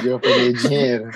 Eu peguei dinheiro.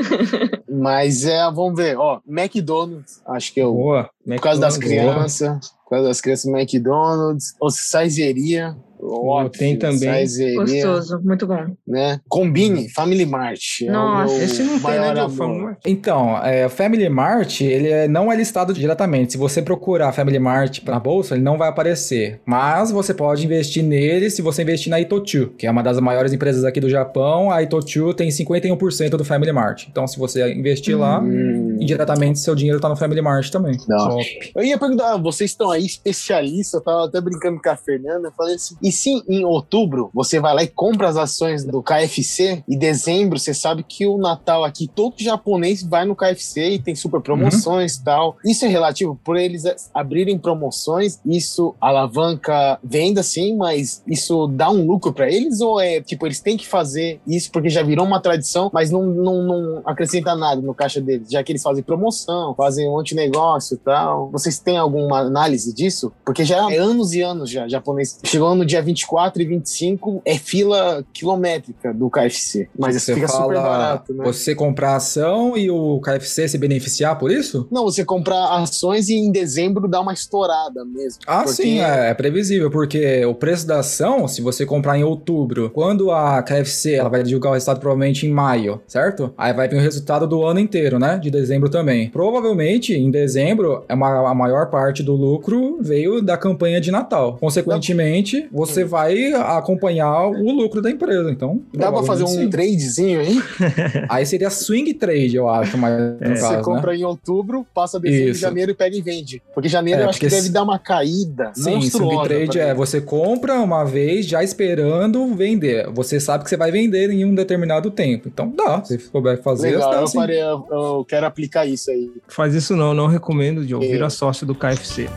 mas é, vamos ver, ó, McDonald's, acho que eu, Boa. por causa das boa. crianças, por causa das crianças, McDonald's, ou Saizeria, óbvio, tem também. Saizeria, Gostoso, muito bom. né? Combine, Family Mart. é Nossa, Esse não tem, né, Então, é, o Family Mart, ele é- não é listado diretamente. Se você procurar Family Mart na bolsa, ele não vai aparecer. Mas você pode investir nele se você investir na Itochu, que é uma das maiores empresas aqui do Japão. A Itochu tem 51% do Family Mart. Então, se você investir lá, Hum, indiretamente seu dinheiro tá no Family Mart também. não. Top. Eu ia perguntar, vocês estão aí especialistas, eu tava até brincando com a Fernanda, eu falei assim, e se em outubro você vai lá e compra as ações do KFC, e dezembro você sabe que o Natal aqui, todo japonês vai no KFC e tem super promoções e tal. Isso é relativo, por eles abrirem promoções, isso alavanca venda sim, mas isso dá um lucro pra eles? Ou é, tipo, eles têm que fazer isso porque já virou uma tradição, mas não, não, não acrescenta nada no caixa deles, já que eles fazem promoção, fazem um monte de negócio e tal. Vocês têm alguma análise disso? Porque já é anos e anos já, japonês. Chegou no dia 24 e 25, é fila quilométrica do KFC. Mas isso Você fica fala super barato, né? Você comprar ação e o KFC se beneficiar por isso? Não, você comprar ações e em dezembro dá uma estourada mesmo. Ah, Porque- sim, é, é previsível, porque o preço da ação, se você comprar em outubro, quando a KFC ela vai divulgar o resultado provavelmente em maio, certo? Aí vai vir o resultado do ano inteiro, né? De dezembro também. Provavelmente, em dezembro, é a maior parte do lucro veio da campanha de Natal. Consequentemente, você vai acompanhar o lucro da empresa. Então, Dá pra fazer um sim. tradezinho aí? Aí seria swing trade, eu acho, mas Você caso, né? compra em outubro, passa dezembro Isso. janeiro e pega e vende. Porque janeiro É, eu acho que deve dar uma caída Sim, swing trade é você compra uma vez já esperando vender. Você sabe que você vai vender em um determinado tempo. Então dá, se souber fazer, Legal, dá eu, sim. farei, eu, eu quero aplicar isso aí. Faz isso não, não recomendo. É. Vira sócio do KFC.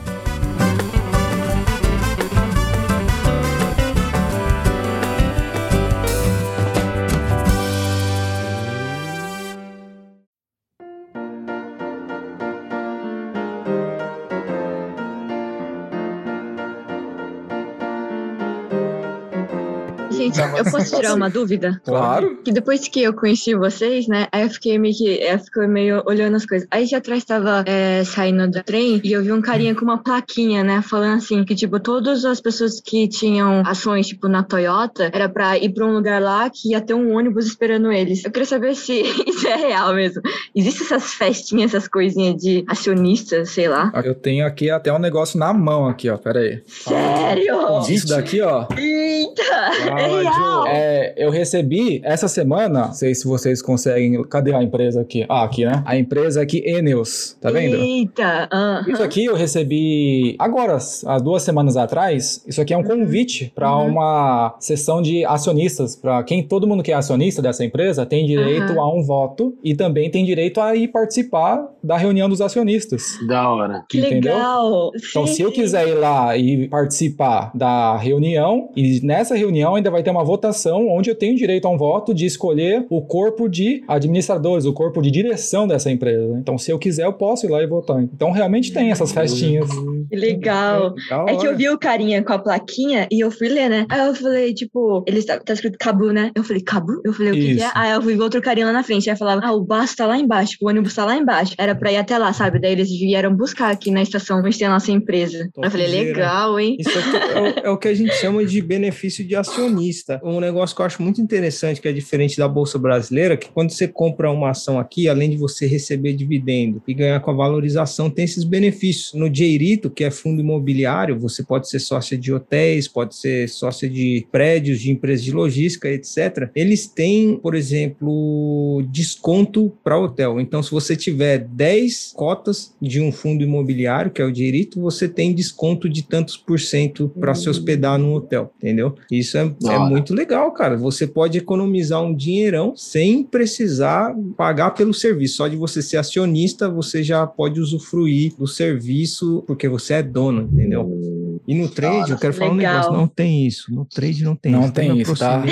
Gente, eu posso tirar uma dúvida? Claro. Que depois que eu conheci vocês, né? Aí eu fiquei meio que. Eu fiquei meio olhando as coisas. Aí de atrás tava é, saindo do trem e eu vi um carinha com uma plaquinha, né? Falando assim: que, tipo, todas as pessoas que tinham ações, tipo, na Toyota, era pra ir pra um lugar lá que ia ter um ônibus esperando eles. Eu queria saber se isso é real mesmo. Existem essas festinhas, essas coisinhas de acionistas, sei lá. Eu tenho aqui até um negócio na mão aqui, ó. Pera aí. Sério? Isso daqui, ó. Eita! É real! É, eu recebi essa semana, não sei se vocês conseguem. Cadê a empresa aqui? Ah, aqui, né? A empresa aqui, Eneos. Tá vendo? Eita! aham. Isso aqui eu recebi agora, há duas semanas atrás. Isso aqui é um convite para Uhum. uma sessão de acionistas. Para quem todo mundo que é acionista dessa empresa tem direito Uhum. a um voto e também tem direito a ir participar da reunião dos acionistas. Da hora. Que entendeu? legal! Então, Sim, se eu quiser ir lá e participar da reunião, e nessa reunião ainda vai ter uma votação onde eu tenho direito a um voto de escolher o corpo de administradores, o corpo de direção dessa empresa. Então, se eu quiser, eu posso ir lá e votar. Então, realmente tem essas festinhas. Que legal! É que eu vi o carinha com a plaquinha e eu fui ler, né? Aí eu falei, tipo, ele tá, tá escrito Cabu, né? Eu falei, Cabu? Eu falei, o que, que é? Aí eu fui ver outro carinha lá na frente. Aí falava, ah, o bus tá lá embaixo, o ônibus tá lá embaixo. Era pra ir até lá, sabe? Daí eles vieram buscar aqui na estação onde tem a nossa empresa. Eu falei, legal, hein? Isso aqui é o, é o que a gente chama de benefício de acionista. Um negócio que eu acho muito interessante, que é diferente da Bolsa Brasileira, que quando você compra uma ação aqui, além de você receber dividendo e ganhar com a valorização, tem esses benefícios. No Jeirito, que é fundo imobiliário, você pode ser sócia de hotéis, pode ser sócia de prédios, de empresas de logística, etc. Eles têm, por exemplo, desconto para hotel. Então, se você tiver 10 cotas de um fundo imobiliário, que é o Jeirito, você tem desconto de tantos por cento para se hospedar num hotel, entendeu? Isso é, é hora. Muito legal, cara. Você pode economizar um dinheirão sem precisar pagar pelo serviço. Só de você ser acionista, você já pode usufruir do serviço porque você é dono, entendeu? E no trade, eu quero falar um negócio, não tem isso. No trade não tem Não isso. tem isso, tá?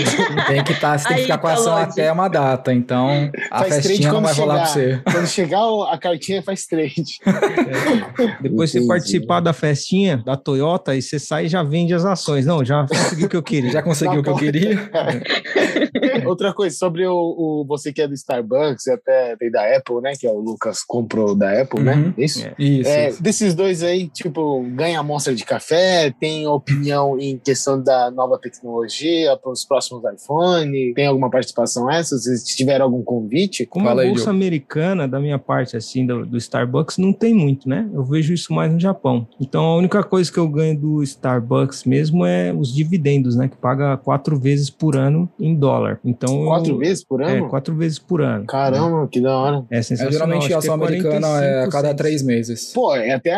Tem que tá, você tem que ficar com a ação Colode. até uma data. Então, a Faz festinha não vai rolar pra você. chegar. Quando chegar a cartinha, faz trade. Depois você Entendi. participar da festinha da Toyota e você sai e já vende as ações. Não, já consegui o que eu queria. Já conseguiu o que eu Tá queria? Outra coisa, sobre o, o- você que é do Starbucks e até tem da Apple, né? Que é o Lucas comprou da Apple, Uhum. né? Isso? É. Isso. É, desses dois aí, tipo, ganha amostra de café, tem opinião em questão da nova tecnologia para os próximos iPhone, tem alguma participação essa? Se tiver algum convite? Como Fala a aí, bolsa Diogo. americana, da minha parte, assim, do, do Starbucks, não tem muito, né? Eu vejo isso mais no Japão. Então, a única coisa que eu ganho do Starbucks mesmo é os dividendos, né? Que paga quatro vezes por ano em dólar. Então, Quatro eu, vezes por É, ano? quatro vezes por ano. Caramba, que da hora. É É, sensacional. geralmente Acho a que ação americana é a 45 cada três meses. Pô, é até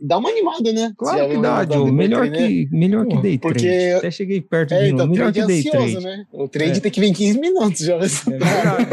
dá uma animada, né? Claro que dá, Joe. Melhor, trade, que, né? melhor que day trade. Porque... Até cheguei perto é, de então, melhor que day ansioso, trade. Né? O trade é. tem que vir em 15 minutos já. É verdade.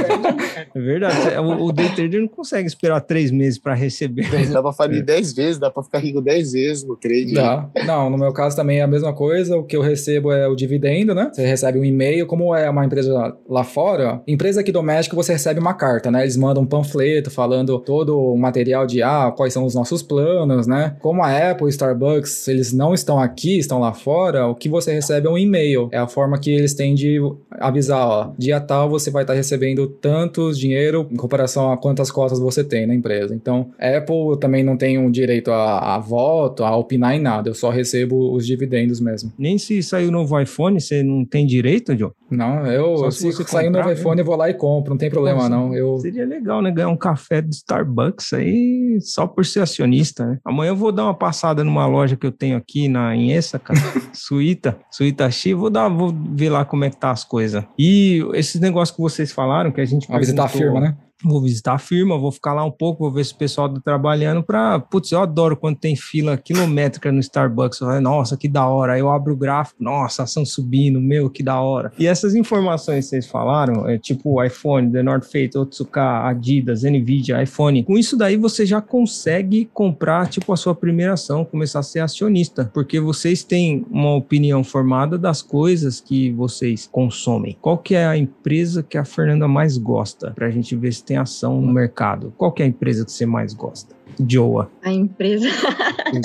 é verdade. O, o day trader não consegue esperar três meses para receber. Dá para falir 10 vezes, dá para ficar rico 10 vezes no trade. Dá. Não, no meu caso também é a mesma coisa. O que eu recebo é o dividendo, né? Você recebe um e-mail. Como é uma empresa lá fora, empresa aqui doméstica, você recebe uma carta, né? Eles mandam um panfleto falando todo o material de ah, quais são os nossos planos, né? Como a Apple, Starbucks, eles não estão aqui, estão lá fora, o que você recebe é um e-mail. É a forma que eles têm de avisar, ó, dia tal você vai estar recebendo tantos dinheiro em comparação a quantas cotas você tem na empresa. Então, Apple também não tem um direito a, a voto, a opinar em nada. Eu só recebo os dividendos mesmo. Nem se sair o novo iPhone, você não tem direito, John? Não, eu, se, se sair o novo iPhone, eu vou lá e compro, não tem problema Nossa, não. Eu... Seria legal, né? Ganhar um café de Starbucks aí só por ser acionista, né? Amanhã eu vou dar uma passada numa loja que eu tenho aqui na Inhessa, cara, Suíta, Suíta X, vou dar, vou ver lá como é que tá as coisas. E esses negócios que vocês falaram, que a gente Vai visitar a firma, né? Vou visitar a firma, vou ficar lá um pouco, vou ver se o pessoal está trabalhando para. Putz, eu adoro quando tem fila quilométrica no Starbucks. Eu falo, nossa, que da hora. Aí eu abro o gráfico, nossa, ação subindo, meu, que da hora. E essas informações que vocês falaram, é tipo iPhone, The North Face, Otsuka, Adidas, Nvidia, iPhone. Com isso daí você já consegue comprar, tipo, a sua primeira ação, começar a ser acionista, porque vocês têm uma opinião formada das coisas que vocês consomem. Qual que é a empresa que a Fernanda mais gosta? Pra gente ver se tem ação no mercado? Qual é a empresa que você mais gosta? Joa. A empresa.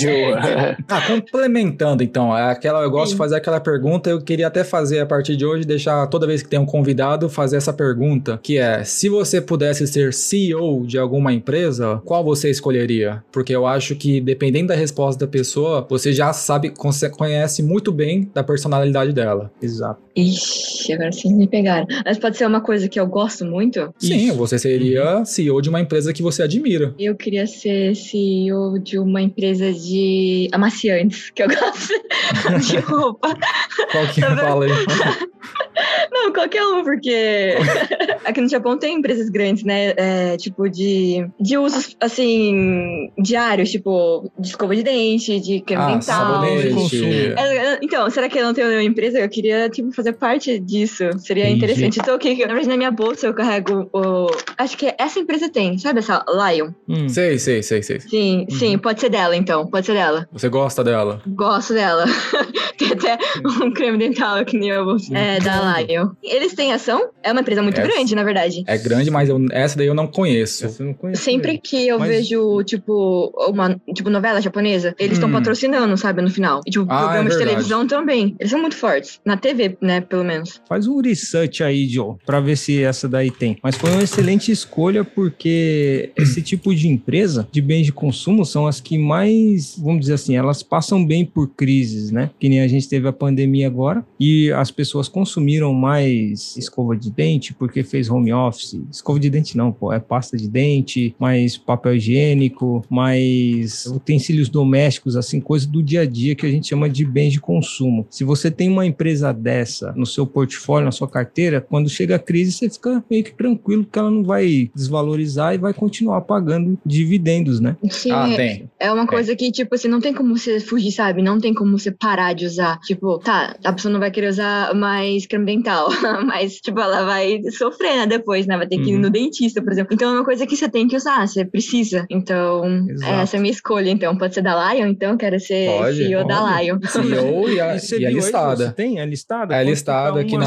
Joa. ah, complementando então, é aquela eu gosto Sim. de fazer aquela pergunta, eu queria até fazer a partir de hoje deixar toda vez que tem um convidado fazer essa pergunta, que é: se você pudesse ser CEO de alguma empresa, qual você escolheria? Porque eu acho que dependendo da resposta da pessoa, você já sabe, conhece muito bem da personalidade dela. Exato. Ixi, agora sim me pegaram. Mas pode ser uma coisa que eu gosto muito? Sim, Isso. você seria CEO de uma empresa que você admira. Eu queria ser CEO de uma empresa de amaciantes, que eu gosto de roupa. Qual que é? Fala aí. Não, qualquer um, porque aqui no Japão tem empresas grandes, né? É, tipo, de, de usos, assim, diários, tipo, de escova de dente, de creme ah, dental. É, então, será que eu não tenho nenhuma empresa? Eu queria, tipo, fazer parte disso. Seria Entendi. interessante. Então, aqui, na verdade, na minha bolsa eu carrego o... Acho que essa empresa tem, sabe essa Lion? Hum. Sei, sei, sei, sei. Sim, uhum. sim, pode ser dela, então. Pode ser dela. Você gosta dela? Gosto dela. tem até um creme dental que nem eu. É, da Lion. Eles têm ação? É uma empresa muito essa grande, na verdade. É grande, mas eu, essa daí eu não conheço. Essa eu não conheço Sempre mesmo. que eu mas... vejo, tipo, uma tipo, novela japonesa, eles estão hum. patrocinando, sabe, no final. E, tipo, ah, programas é de televisão também. Eles são muito fortes. Na TV, né, pelo menos. Faz um research aí, Joe, pra ver se essa daí tem. Mas foi uma excelente escolha, porque esse tipo de empresa, de bens de consumo, são as que mais, vamos dizer assim, elas passam bem por crises, né? Que nem a gente teve a pandemia agora, e as pessoas consumiram mais escova de dente porque fez home office. Escova de dente não, pô, é pasta de dente, mais papel higiênico, mais utensílios domésticos, assim, coisa do dia a dia que a gente chama de bens de consumo. Se você tem uma empresa dessa no seu portfólio, na sua carteira, quando chega a crise, você fica meio que tranquilo que ela não vai desvalorizar e vai continuar pagando dividendos, né? Sim, ah, tem. é uma coisa é. que, tipo, assim, não tem como você fugir, sabe? Não tem como você parar de usar. Tipo, tá, a pessoa não vai querer usar mais creme dental, mas, tipo, ela vai sofrer, né, depois, né? Vai ter que ir no uhum. dentista, por exemplo. Então é uma coisa que você tem que usar, você precisa. Então, Exato. essa é a minha escolha. Então, pode ser da Lion, então, quero ser pode, CEO pode. da Lion. CEO e a, e, e a listada. tem? É listada? É listada aqui na.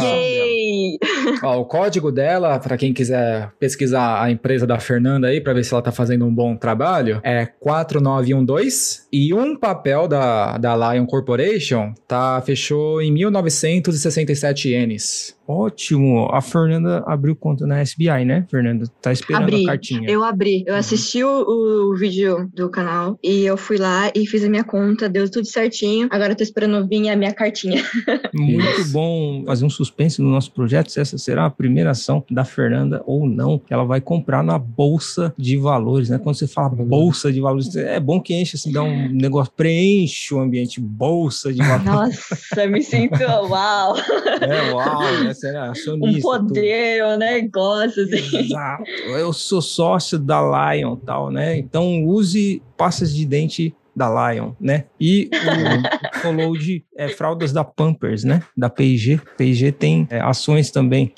Ó, o código dela, para quem quiser pesquisar a empresa da Fernanda aí, para ver se ela tá fazendo um bom trabalho, é 4912 e um papel da, da Lion Corporation tá, fechou em 1967 ienes. Ótimo. A Fernanda abriu conta na SBI, né? Fernanda, tá esperando abri. a cartinha. Eu abri. Eu uhum. assisti o, o, vídeo do canal e eu fui lá e fiz a minha conta, deu tudo certinho. Agora eu tô esperando vir a minha cartinha. Muito bom fazer um suspense no nosso projeto. Se essa será a primeira ação da Fernanda ou não, que ela vai comprar na Bolsa de Valores, né? Quando você fala Bolsa de Valores, é bom que enche, assim, dá um negócio, preenche o ambiente Bolsa de Valores. Nossa, me sinto uau! É, uau, né? Você era acionista. Um poder, tudo. um negócio, assim. Exato. Eu sou sócio da Lion tal, né? Então use pastas de dente da Lion, né? E o Toload é fraldas da Pampers, né? Da P&G. P&G tem é, ações também.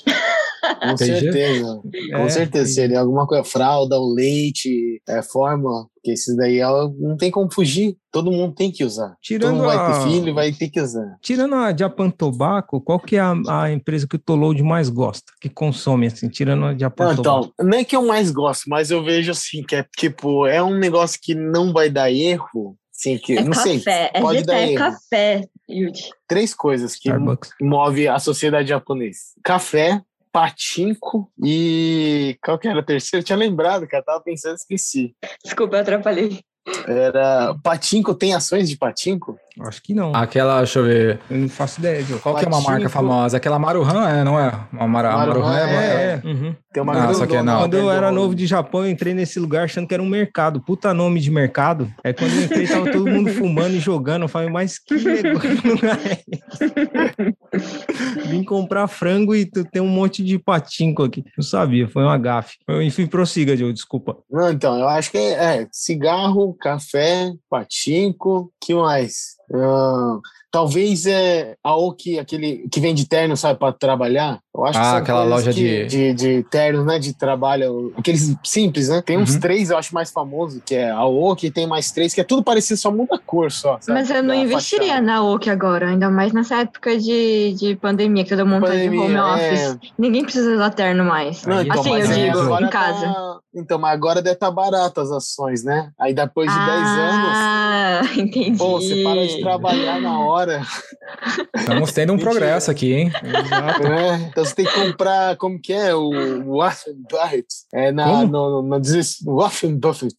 Com certeza. Com É, certeza. P&G. Seria alguma coisa, fralda, o leite, é, fórmula, porque esses daí não tem como fugir. Todo mundo tem que usar. Tirando Todo mundo vai a- ter filho, vai ter que usar. Tirando a Japan Tobacco, qual que é a, a empresa que o Toload mais gosta? Que consome, assim, tirando a Japan Não, Tobacco. então, não é que eu mais gosto, mas eu vejo assim, que é tipo, é um negócio que não vai dar erro. Assim, que, É não sei, café, é pode dar é erro. café, Yudi. Três coisas que Starbucks. move a sociedade japonesa: café, patinco e. Qual que era a terceira? Eu tinha lembrado, cara. Tava pensando, esqueci. Desculpa, eu atrapalhei. Era. Patinco, tem ações de patinco? Acho que não. Aquela, deixa eu ver. Eu não faço ideia, Diogo. Qual que é uma marca famosa? Aquela Maruhan, é, não é? Uma Mara, a Maruhan Maruhan é, é- é, Uhum. Tem uma Não, só que é não. Quando eu era novo de Japão, eu entrei nesse lugar achando que era um mercado. Puta nome de mercado. Aí quando eu entrei, tava todo mundo fumando e jogando. Eu falei, mas que lugar é esse? Vim comprar frango e tu tem um monte de patinco aqui. Não sabia, foi uma gafe. Enfim, prossiga, Diogo, desculpa. Não, então, eu acho que é, é, cigarro, café, patinco, que mais? Ah, talvez é a Oki, aquele que vende terno, sabe, para trabalhar. Eu acho que Ah, aquela loja que- de... de ternos, né, de trabalho, aqueles simples, né? Tem uns Uhum. três, eu acho mais famoso, que é a Oki, tem mais três, que é tudo parecido, só muda a cor só. sabe, Mas eu não da investiria fachada. na OC agora, ainda mais nessa época de, de pandemia, que todo mundo tá de home Pandemia, office. é. Ninguém precisa usar terno mais. Não, então, assim, eu é, digo, em casa. tá- Então, mas agora deve estar barato as ações, né? Aí depois de 10 anos, Ah, entendi. pô, você para de trabalhar na hora. Estamos tendo um Mentira. progresso aqui, hein? Exato. né? Então você tem que comprar, como que é? O Warren Buffett. É na, Como? no, no, deses- Warren Buffett.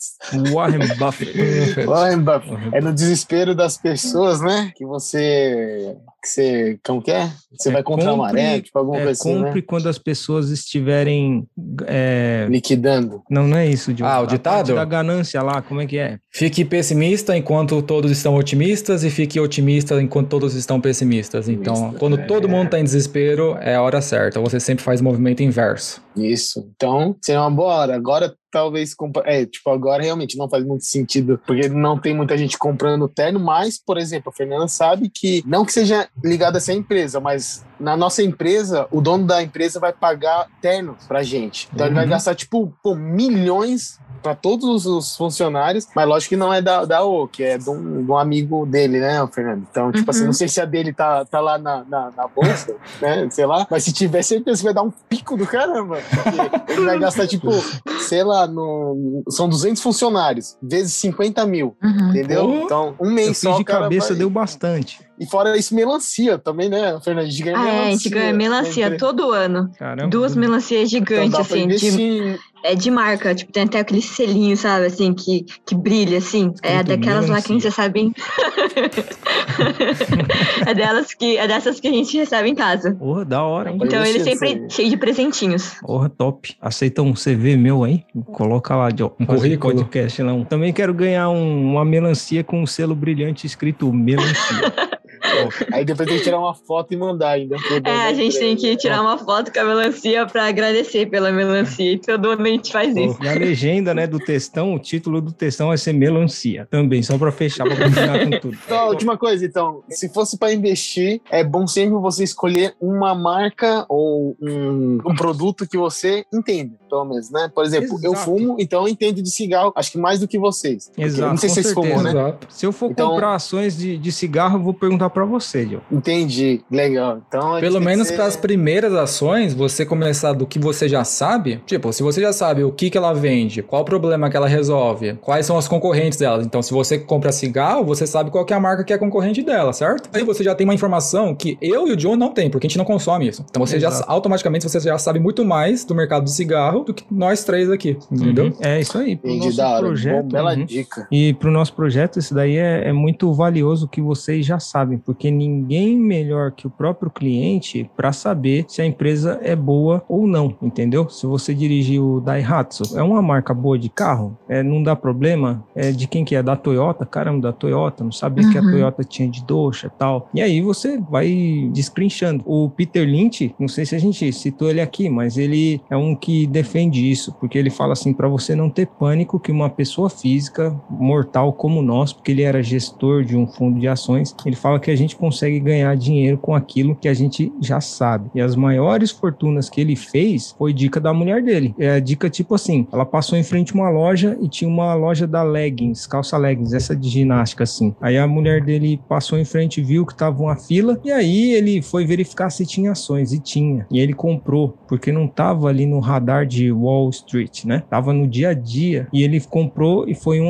Warren Buffett. Warren Buffett. É no desespero das pessoas, né? Que você. Que você. Como que é? Você É, vai contra a compre- maré, tipo alguma É, coisa assim, compre né? quando as pessoas estiverem. é, Liquidando. Não, não é isso, Diogo. Ah, o A ditado? Da ganância lá, como é que é? Fique pessimista enquanto todos estão otimistas e fique otimista enquanto todos estão pessimistas. Então, Otimista, quando é. todo mundo está em desespero, é a hora certa. Você sempre faz o movimento inverso. Isso. Então, seria uma boa hora. Agora, talvez. É, tipo, agora realmente não faz muito sentido, porque não tem muita gente comprando terno, mas, por exemplo, a Fernanda sabe que, não que seja ligada a essa empresa, mas na nossa empresa, o dono da empresa vai pagar terno pra gente. Então, ele vai Uhum. gastar, tipo, pô, milhões para todos os funcionários, mas lógico que não é da, da O, que é de um, de um amigo dele, né, Fernando? Então, tipo assim, Uhum. não sei se a dele tá, tá lá na, na, na bolsa, né, sei lá, mas se tiver certeza que vai dar um pico do caramba, ele vai gastar, tipo, sei lá, no, são 200 funcionários, vezes 50 mil, Uhum. entendeu? Então, um mês só de cabeça, vai- deu bastante. E fora isso, melancia também, né, Fernando? A gente ganha Ah, melancia. é, a gente ganha melancia Entre- todo ano. Caramba. Duas melancias Então gigantes, dá pra assim, de, é de marca. Tipo, tem até aquele selinho, sabe, assim, que, que brilha, assim. É daquelas lá que a gente recebe em... é, delas que, é dessas que a gente recebe em casa. Porra, da hora. Então ele sempre cheio de presentinhos. Porra, top. Aceita um CV meu aí? Coloca lá, de Um currículo. podcast não. Também quero ganhar um- uma melancia com um selo brilhante escrito melancia. Aí depois tem que tirar uma foto e mandar ainda. dono É, da a gente tem que tirar uma foto com a melancia pra agradecer pela melancia. E todo ano a gente faz isso. Na legenda, né, do textão, o título do textão vai ser melancia. Também, só pra fechar, pra combinar com tudo. Então, a última coisa, então, se fosse para investir, é bom sempre você escolher uma marca ou um, um produto que você entende, pelo menos, né? Por exemplo, eu Exato. fumo, então eu entendo de cigarro, acho que mais do que vocês. Exato, eu não sei com se vocês fumam, né? Exato. Se eu for Então- comprar ações de, de cigarro, eu vou perguntar pra você, Diogo. Entendi, legal. Então, Pelo menos ser- para as primeiras ações, você começar do que você já sabe. Tipo, se você já sabe o que, que ela vende, qual o problema que ela resolve, quais são as concorrentes dela. Então, se você compra cigarro, você sabe qual que é a marca que é concorrente dela, certo? Aí você já tem uma informação que eu e o John não tem, porque a gente não consome isso. Então, você já Exato. automaticamente você já sabe muito mais do mercado do cigarro do que nós três aqui, entendeu? Uhum. É isso aí. Pro Entendi, nosso projeto. Bom, bela uhum. dica. E para o nosso projeto, isso daí é, é muito valioso que vocês já sabem, porque ninguém melhor que o próprio cliente para saber se a empresa é boa ou não, entendeu? Se você dirigir o Daihatsu, é uma marca boa de carro, é, não dá problema, é de quem que é? Da Toyota? Caramba, da Toyota, não sabia uhum. que a uhum. Toyota tinha de doxa e tal. E aí você vai descrinchando. O Peter Lynch, não sei se a gente citou ele aqui, mas ele é um que defende isso, porque ele fala assim, para você não ter pânico que uma pessoa física mortal como nós, porque ele era gestor de um fundo de ações, ele fala que a gente consegue ganhar dinheiro com aquilo que a gente já sabe. E as maiores fortunas que ele fez foi dica da mulher dele. É a dica tipo assim, ela passou em frente a uma loja e tinha uma loja da leggings, calça leggings, essa de ginástica assim. Aí a mulher dele passou em frente, viu que tava uma fila e aí ele foi verificar se tinha ações e tinha. E ele comprou, porque não tava ali no radar de Wall Street, né? Tava no dia a dia e ele comprou e foi um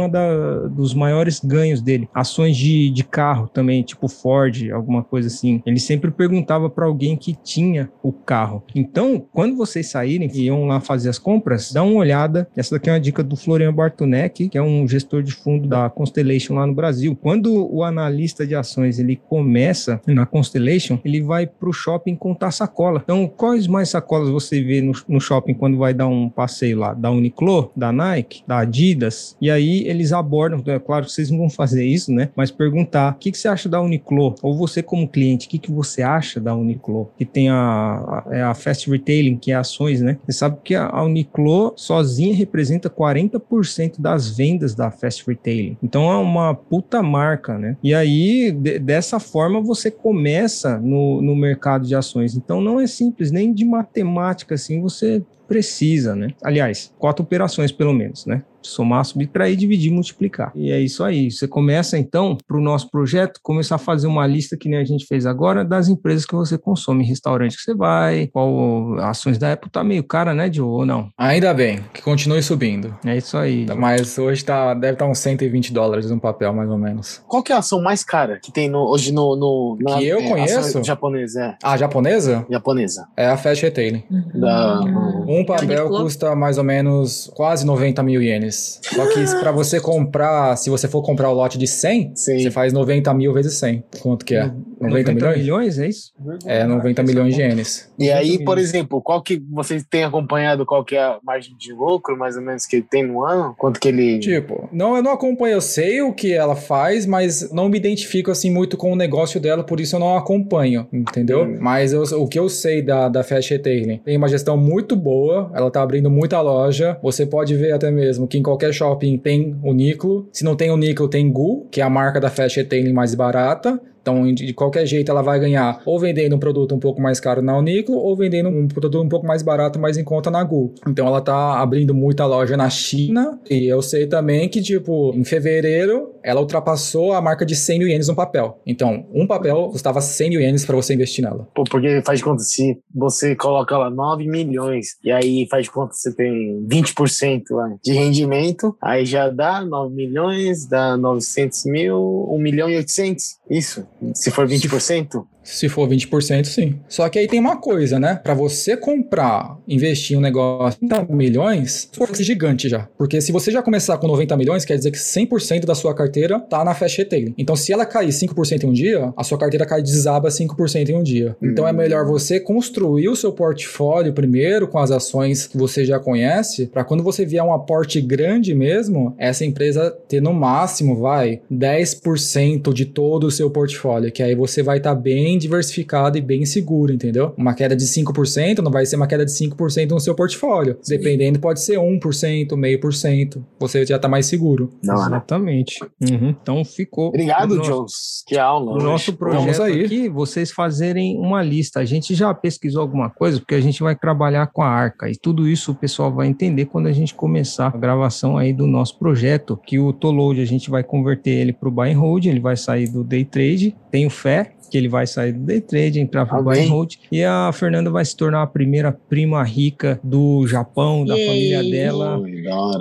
dos maiores ganhos dele. Ações de, de carro também, tipo Ford, alguma coisa assim. Ele sempre perguntava para alguém que tinha o carro. Então, quando vocês saírem e iam lá fazer as compras, dá uma olhada. Essa daqui é uma dica do Florian Bartonek, que é um gestor de fundo da Constellation lá no Brasil. Quando o analista de ações ele começa na Constellation, ele vai para o shopping contar sacola. Então, quais mais sacolas você vê no, no shopping quando vai dar um passeio lá? Da Uniqlo, da Nike, da Adidas? E aí eles abordam, é claro que vocês não vão fazer isso, né? Mas perguntar: o que, que você acha da Uniqlo? Ou você, como cliente, o que, que você acha da Uniqlo? Que tem a, a, é a Fast Retailing, que é ações, né? Você sabe que a, a Uniqlo sozinha representa 40% das vendas da Fast Retailing. Então é uma puta marca, né? E aí, de, dessa forma, você começa no, no mercado de ações. Então não é simples, nem de matemática assim você precisa, né? Aliás, quatro operações pelo menos, né? Somar, subtrair, dividir, multiplicar. E é isso aí. Você começa então para o nosso projeto começar a fazer uma lista que nem a gente fez agora das empresas que você consome, restaurante que você vai, qual ações da Apple tá meio cara, né, Joe, ou não? Ainda bem, que continue subindo. É isso aí. Mas hoje tá, deve estar tá uns 120 dólares no papel, mais ou menos. Qual que é a ação mais cara que tem no, hoje no... no na, que eu é, conheço? Japonesa, é. A japonesa? Japonesa. É a Fast Retailing. Uhum. Da... Um papel custa mais ou menos quase 90 mil ienes. Só que para você comprar, se você for comprar o lote de 100, Sim. você faz 90 mil vezes 100. Quanto que é? 90, 90 milhões? milhões? É isso? É, 90 milhões de ienes. E aí, por exemplo, qual que vocês têm acompanhado qual que é a margem de lucro, mais ou menos, que ele tem no ano? Quanto que ele... Tipo, não, eu não acompanho, eu sei o que ela faz, mas não me identifico, assim, muito com o negócio dela, por isso eu não acompanho, entendeu? Hum. Mas eu, o que eu sei da, da Fast Retailing, tem uma gestão muito boa, ela tá abrindo muita loja, você pode ver até mesmo que em qualquer shopping tem o Niclo. Se não tem o Niclo, tem Gu, que é a marca da Fast Retailing mais barata. Então, de qualquer jeito, ela vai ganhar ou vendendo um produto um pouco mais caro na Uniclo ou vendendo um produto um pouco mais barato, mais em conta na Gu. Então, ela tá abrindo muita loja na China. E eu sei também que, tipo, em fevereiro, ela ultrapassou a marca de 100 mil ienes no papel. Então, um papel custava 100 mil ienes para você investir nela. Pô, porque faz de conta, se você coloca lá 9 milhões e aí faz de conta você tem 20% de rendimento, aí já dá 9 milhões, dá 900 mil, 1 milhão e 800. Isso. Se for 20%? Se for 20%, sim. Só que aí tem uma coisa, né? Para você comprar, investir um negócio de 30 milhões, é gigante já. Porque se você já começar com 90 milhões, quer dizer que 100% da sua carteira tá na fast retailing. Então, se ela cair 5% em um dia, a sua carteira cai desaba 5% em um dia. Então, é melhor você construir o seu portfólio primeiro com as ações que você já conhece, para quando você vier um aporte grande mesmo, essa empresa ter no máximo, vai, 10% de todo o seu portfólio, que aí você vai estar tá bem diversificado e bem seguro, entendeu? Uma queda de 5% não vai ser uma queda de 5% no seu portfólio. Sim. Dependendo, pode ser 1%, meio por cento. Você já tá mais seguro. Não, né? Exatamente. Uhum. Então ficou. Obrigado, nosso, Jones. Que aula. O nosso projeto aí. aqui, vocês fazerem uma lista. A gente já pesquisou alguma coisa, porque a gente vai trabalhar com a arca. E tudo isso o pessoal vai entender quando a gente começar a gravação aí do nosso projeto, que o Toload a gente vai converter ele para o buy and hold, ele vai sair do day trade. Tenho fé que ele vai sair do day trade, entrar para o buy and hold. E a Fernanda vai se tornar a primeira prima rica do Japão, da Yay. família dela.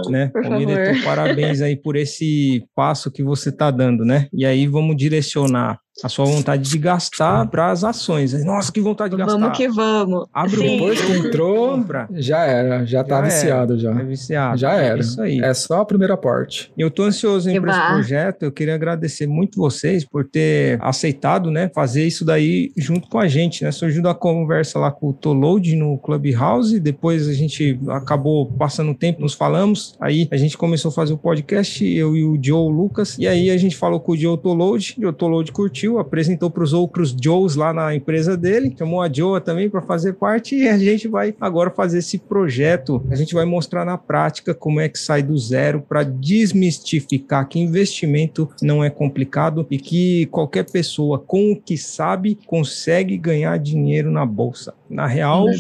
né? Por Família, então, parabéns aí por esse passo que você está dando, né? E aí vamos direcionar a sua vontade de gastar para as ações. Nossa, que vontade de gastar. Vamos que vamos. Abre o Sim. Depois que entrou, compra. já era, já tá Já viciado já. É viciado. Já era. É isso aí. É só a primeira parte. Eu tô ansioso para esse projeto. Eu queria agradecer muito vocês por ter aceitado, né, fazer isso daí junto com a gente, né? Surgiu da conversa lá com o Toload no Clubhouse, depois a gente acabou passando um tempo, nos falamos, aí a gente começou a fazer o podcast, eu e o Joe Lucas, e aí a gente falou com o Joe Toload, o Joe Toload curtiu, apresentou para os outros Joes lá na empresa dele, chamou a Joa também para fazer parte e a gente vai agora fazer esse projeto. A gente vai mostrar na prática como é que sai do zero para desmistificar que investimento não é complicado e que qualquer pessoa com o que sabe consegue ganhar dinheiro na bolsa. Na real, é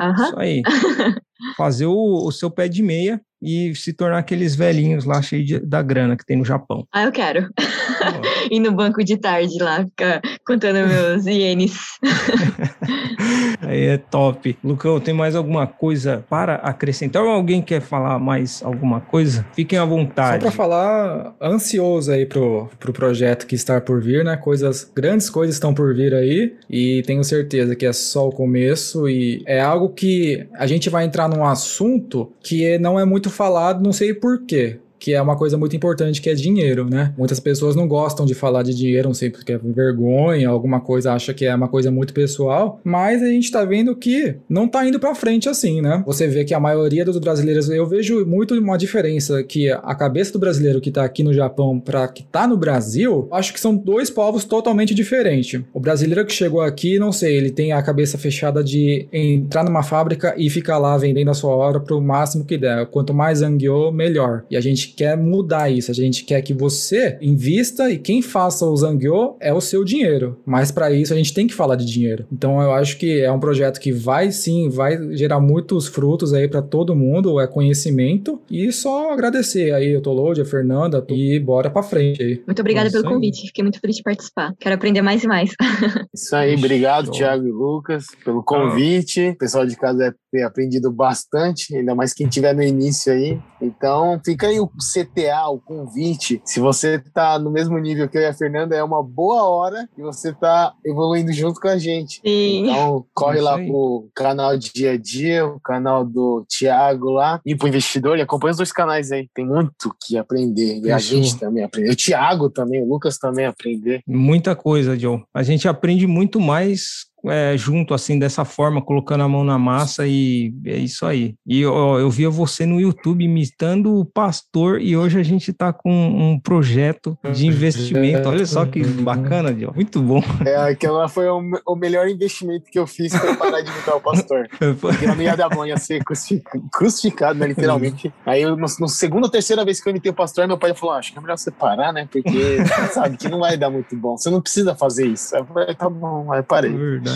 Aham. isso aí. Fazer o, o seu pé de meia e se tornar aqueles velhinhos lá cheios de- da grana que tem no Japão. Ah, eu quero. Ir no banco de tarde lá, ficar contando meus ienes. Aí é top. Lucão, tem mais alguma coisa para acrescentar? Ou alguém quer falar mais alguma coisa? Fiquem à Só vontade. pra falar, ansioso aí pro, pro projeto que está por vir, né? Coisas, grandes coisas estão por vir aí e tenho certeza que é só o começo e é algo que a gente vai entrar num assunto que não é muito falado, não sei por quê. Que é uma coisa muito importante, que é dinheiro, né? Muitas pessoas não gostam de falar de dinheiro, não sei porque é vergonha, alguma coisa, acha que é uma coisa muito pessoal, mas a gente tá vendo que não tá indo pra frente assim, né? Você vê que a maioria dos brasileiros, eu vejo muito uma diferença que a cabeça do brasileiro que tá aqui no Japão pra que tá no Brasil, acho que são dois povos totalmente diferentes. O brasileiro que chegou aqui, não sei, ele tem a cabeça fechada de entrar numa fábrica e ficar lá vendendo a sua hora pro máximo que der. Quanto mais Zangyo, melhor. E a gente quer mudar isso. A gente quer que você invista e quem faça o Zangyo é o seu dinheiro. Mas para isso a gente tem que falar de dinheiro. Então eu acho que é um projeto que vai sim, vai gerar muitos frutos aí para todo mundo, é conhecimento e só agradecer aí o Tolode, a Fernanda e bora para frente aí. Muito obrigada Isso pelo convite. Fiquei muito feliz de participar. Quero aprender mais e mais. Isso aí, obrigado, Show. Thiago e Lucas, pelo convite. O pessoal de casa deve ter aprendido bastante, ainda mais quem estiver no início aí. Então, fica aí o CTA, o convite. Se você tá no mesmo nível que eu e a Fernanda, é uma boa hora e você tá evoluindo junto com a gente. Sim. Então, corre lá pro canal Dia a Dia, o canal do Thiago lá, e pro investidor, e acompanha os dois canais aí. Tem muito que aprender. E a gente também aprende. O Thiago também, o Lucas também aprender. Muita coisa, Joe. A gente aprende muito mais é, junto, assim, dessa forma, colocando a mão na massa e é isso aí. E ó, eu via você no YouTube imitando o pastor e hoje a gente tá com um projeto de investimento. Olha só que bacana, Joe. Muito bom. É, aquela foi o, o melhor investimento que eu fiz para parar de imitar o pastor. Porque não ia dar bom, ia ser crucific- crucificado, né, literalmente. Aí, eu, no, no segunda ou terceira vez que eu imitei o pastor, meu pai falou: "Ah, acho que é melhor você parar, né? Porque sabe que não vai dar muito bom. Você não precisa fazer isso. Aí eu falei: tá bom, aí parei. Verdade.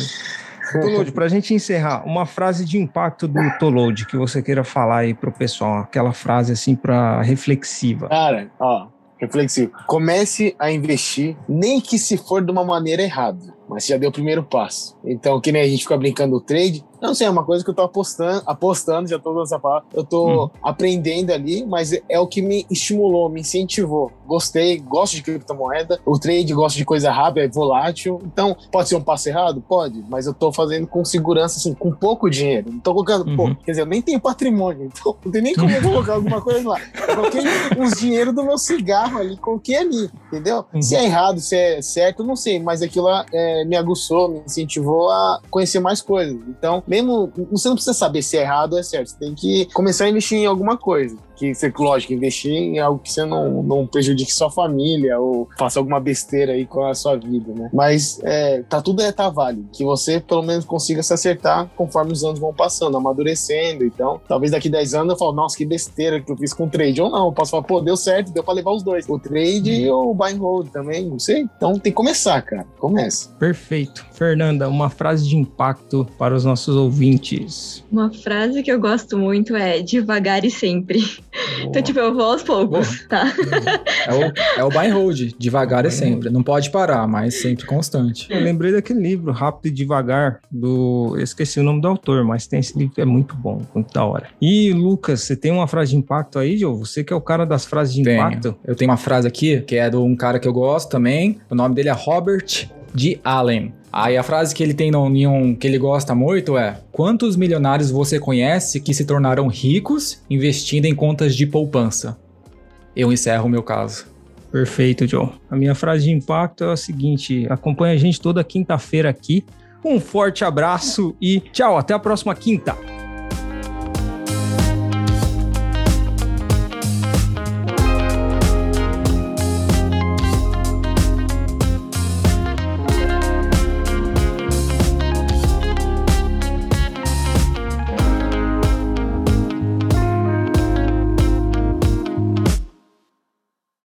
Tolode, para a gente encerrar, uma frase de impacto do Tolode que você queira falar aí pro pessoal, aquela frase assim para reflexiva. Cara, ó, reflexivo. Comece a investir, nem que se for de uma maneira errada, mas já deu o primeiro passo. Então, que nem a gente fica brincando do trade, não sei, é uma coisa que eu tô apostando, apostando, já tô dando essa palavra, eu tô Hum. aprendendo ali, mas é o que me estimulou, me incentivou. Gostei, gosto de criptomoeda, o trade, gosto de coisa rápida, é volátil. Então, pode ser um passo errado? Pode, mas eu tô fazendo com segurança, assim, com pouco dinheiro. Não tô colocando, pô, Uhum. quer dizer, eu nem tenho patrimônio, então não tem nem como eu colocar alguma coisa lá. Eu coloquei uns dinheiro do meu cigarro ali, coloquei ali, entendeu? Uhum. Se é errado, se é certo, não sei, mas aquilo é, me aguçou, me incentivou a conhecer mais coisas. Então, mesmo, você não precisa saber se é errado ou é certo, você tem que começar a investir em alguma coisa. Que você, lógico, investir em algo que você não, não prejudique sua família ou faça alguma besteira aí com a sua vida, né? Mas é, tá tudo é tá válido. Que você pelo menos consiga se acertar conforme os anos vão passando, amadurecendo. Então, talvez daqui 10 anos eu falo, nossa, que besteira que eu fiz com o trade. Ou não, eu posso falar, pô, deu certo, deu pra levar os dois. O trade ou o buy and hold também, não sei. Então tem que começar, cara. Começa. Perfeito. Fernanda, uma frase de impacto para os nossos ouvintes. Uma frase que eu gosto muito é devagar e sempre. Então, tipo, eu vou aos poucos, tá? É o, é o buy and hold, devagar e sempre. Não pode parar, mas sempre constante. Eu lembrei daquele livro, Rápido e Devagar, do. Eu esqueci o nome do autor, mas tem esse livro que é muito bom, muito da hora. E, Lucas, você tem uma frase de impacto aí, Joe? Você que é o cara das frases de Tenho. impacto? Eu tenho uma frase aqui, que é de um cara que eu gosto também. O nome dele é Robert D. Allen. Aí a frase que ele tem no Neon que ele gosta muito é: Quantos milionários você conhece que se tornaram ricos investindo em contas de poupança? Eu encerro o meu caso. Perfeito, Joe. A minha frase de impacto é a seguinte: acompanha a gente toda quinta-feira aqui. Um forte abraço e tchau, até a próxima quinta.